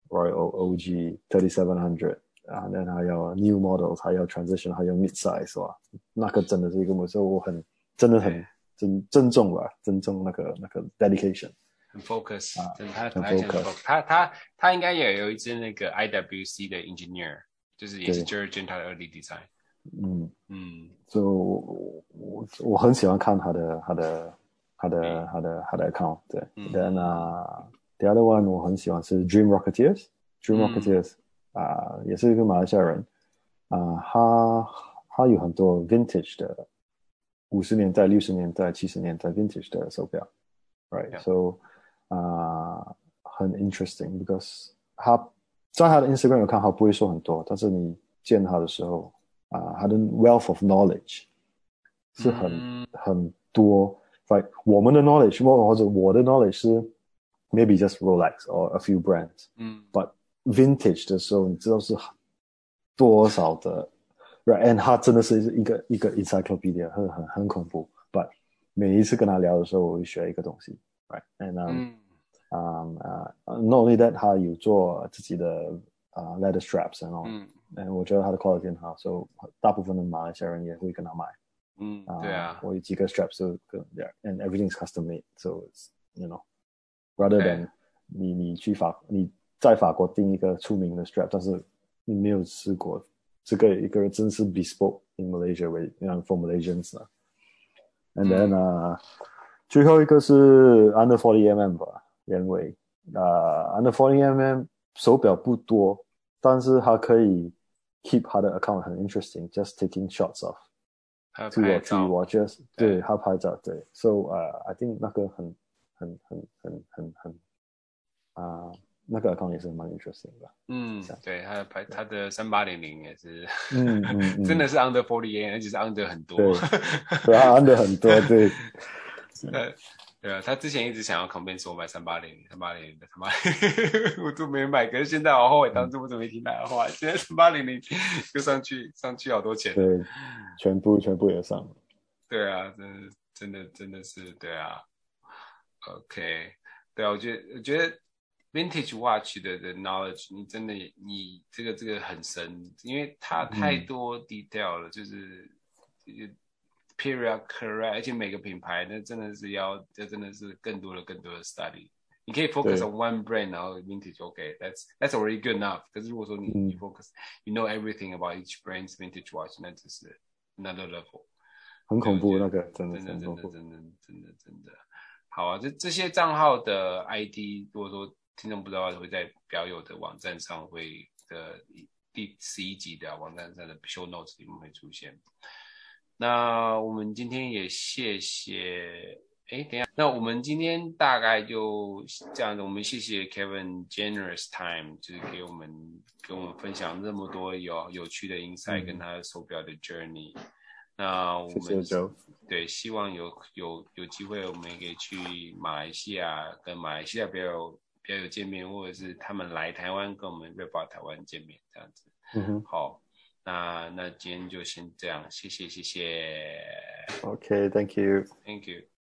[SPEAKER 1] Royal OG Thirty Seven Hundred 啊，然后还有 New Models，还有 Transition，还要 Mid Size，哇，那个真的是一个目标，我很真的很尊尊重吧，尊重那个那个 dedication。
[SPEAKER 2] 很 focus，真的，他很 focus，他他他应该也有一支那个 IWC 的 engineer，就是也是 Genta 的 early design。
[SPEAKER 1] 嗯
[SPEAKER 2] 嗯，
[SPEAKER 1] 就我我很喜欢看他的他的他的他的他的 account。对，Then 啊，the other one 我很喜欢是 Dream Rocketeers，Dream Rocketeers 啊，也是一个马来西亚人啊，他他有很多 vintage 的五十年代、六十年代、七十年代 vintage 的手表，right？So 啊、uh,，很 interesting，because 他在他的 Instagram 有看，他不会说很多，但是你见他的时候，啊、uh,，他的 wealth of knowledge 是很、嗯、很多。Like 我们的 knowledge 或者我的 knowledge 是 maybe just Rolex or a few brands，
[SPEAKER 2] 嗯
[SPEAKER 1] ，but vintage 的时候，你知道是多少的，right？And 他真的是一个一个 encyclopedia，很很很恐怖。But 每一次跟他聊的时候，我会学一个东西。Right, and um, um, uh, not only that，他有做自己的啊、uh, leather straps and all，嗯，我觉得他的 quality 很好，所、so, 以大部分的马来西亚人也会跟他买，
[SPEAKER 2] 嗯，对啊，
[SPEAKER 1] 我有几个 straps 都跟，and everything is custom made，so it's, you know，rather than 你你去法你在法国订一个出名的 strap，但是你没有试过这个一个真是 bespoke in Malaysia，way，you know for Malaysians 啊，and then 啊。 最后一个是 Under forty mm 吧，因为啊、uh, Under forty mm 手表不多，但是它可以 keep 它的 account 很 interesting，just taking shots of two or three watches，对，它拍照，对，so 呃、uh, I think 那个很很很很很很啊，那个 account 也是蛮 interesting 的。
[SPEAKER 2] 嗯，对，他的拍他的三八零零也是，
[SPEAKER 1] 嗯
[SPEAKER 2] 真的是 Under 40mm，而且是 Under 很多，
[SPEAKER 1] 对，对，Under 很多，对。
[SPEAKER 2] 对，对啊，他之前一直想要 convince 我买三八零零，三八零零的三八零，我都没买。可是现在我后悔当初我怎么没听他的话，现在三八零零就上去，上去好多钱。
[SPEAKER 1] 对，全部全部也上了。
[SPEAKER 2] 对啊，真的真的真的是对啊。OK，对啊，我觉得我觉得 Vintage Watch 的的 knowledge，你真的你这个这个很深，因为它太多 detail 了，嗯、就是这个 period correct，而且每个品牌那真的是要，这真的是更多的更多的 study。你可以 focus on one brand，然后 Vintage OK，that's that's already good enough。可是如果说你你 focus，you know everything about each brand's Vintage Watch，那只是 another level。
[SPEAKER 1] 很恐怖那个，真的
[SPEAKER 2] 真的真的真的真的真的真的。好啊，这这些账号的 ID，如果说听众不知道，会在表友的网站上会的第十一集的网站上的 show notes 里面会出现。那我们今天也谢谢，哎，等一下，那我们今天大概就这样子，我们谢谢 Kevin generous time，就是给我们跟我们分享这么多有有趣的 insight，跟他的手表的 journey。那我
[SPEAKER 1] 们
[SPEAKER 2] 对，希望有有有机会，我们也可以去马来西亚跟马来西亚表友表友见面，或者是他们来台湾跟我们 Redbar 台湾见面这样子。
[SPEAKER 1] 嗯哼，
[SPEAKER 2] 好，那那今天就先这样，谢谢谢谢。
[SPEAKER 1] OK，Thank you，Thank
[SPEAKER 2] you。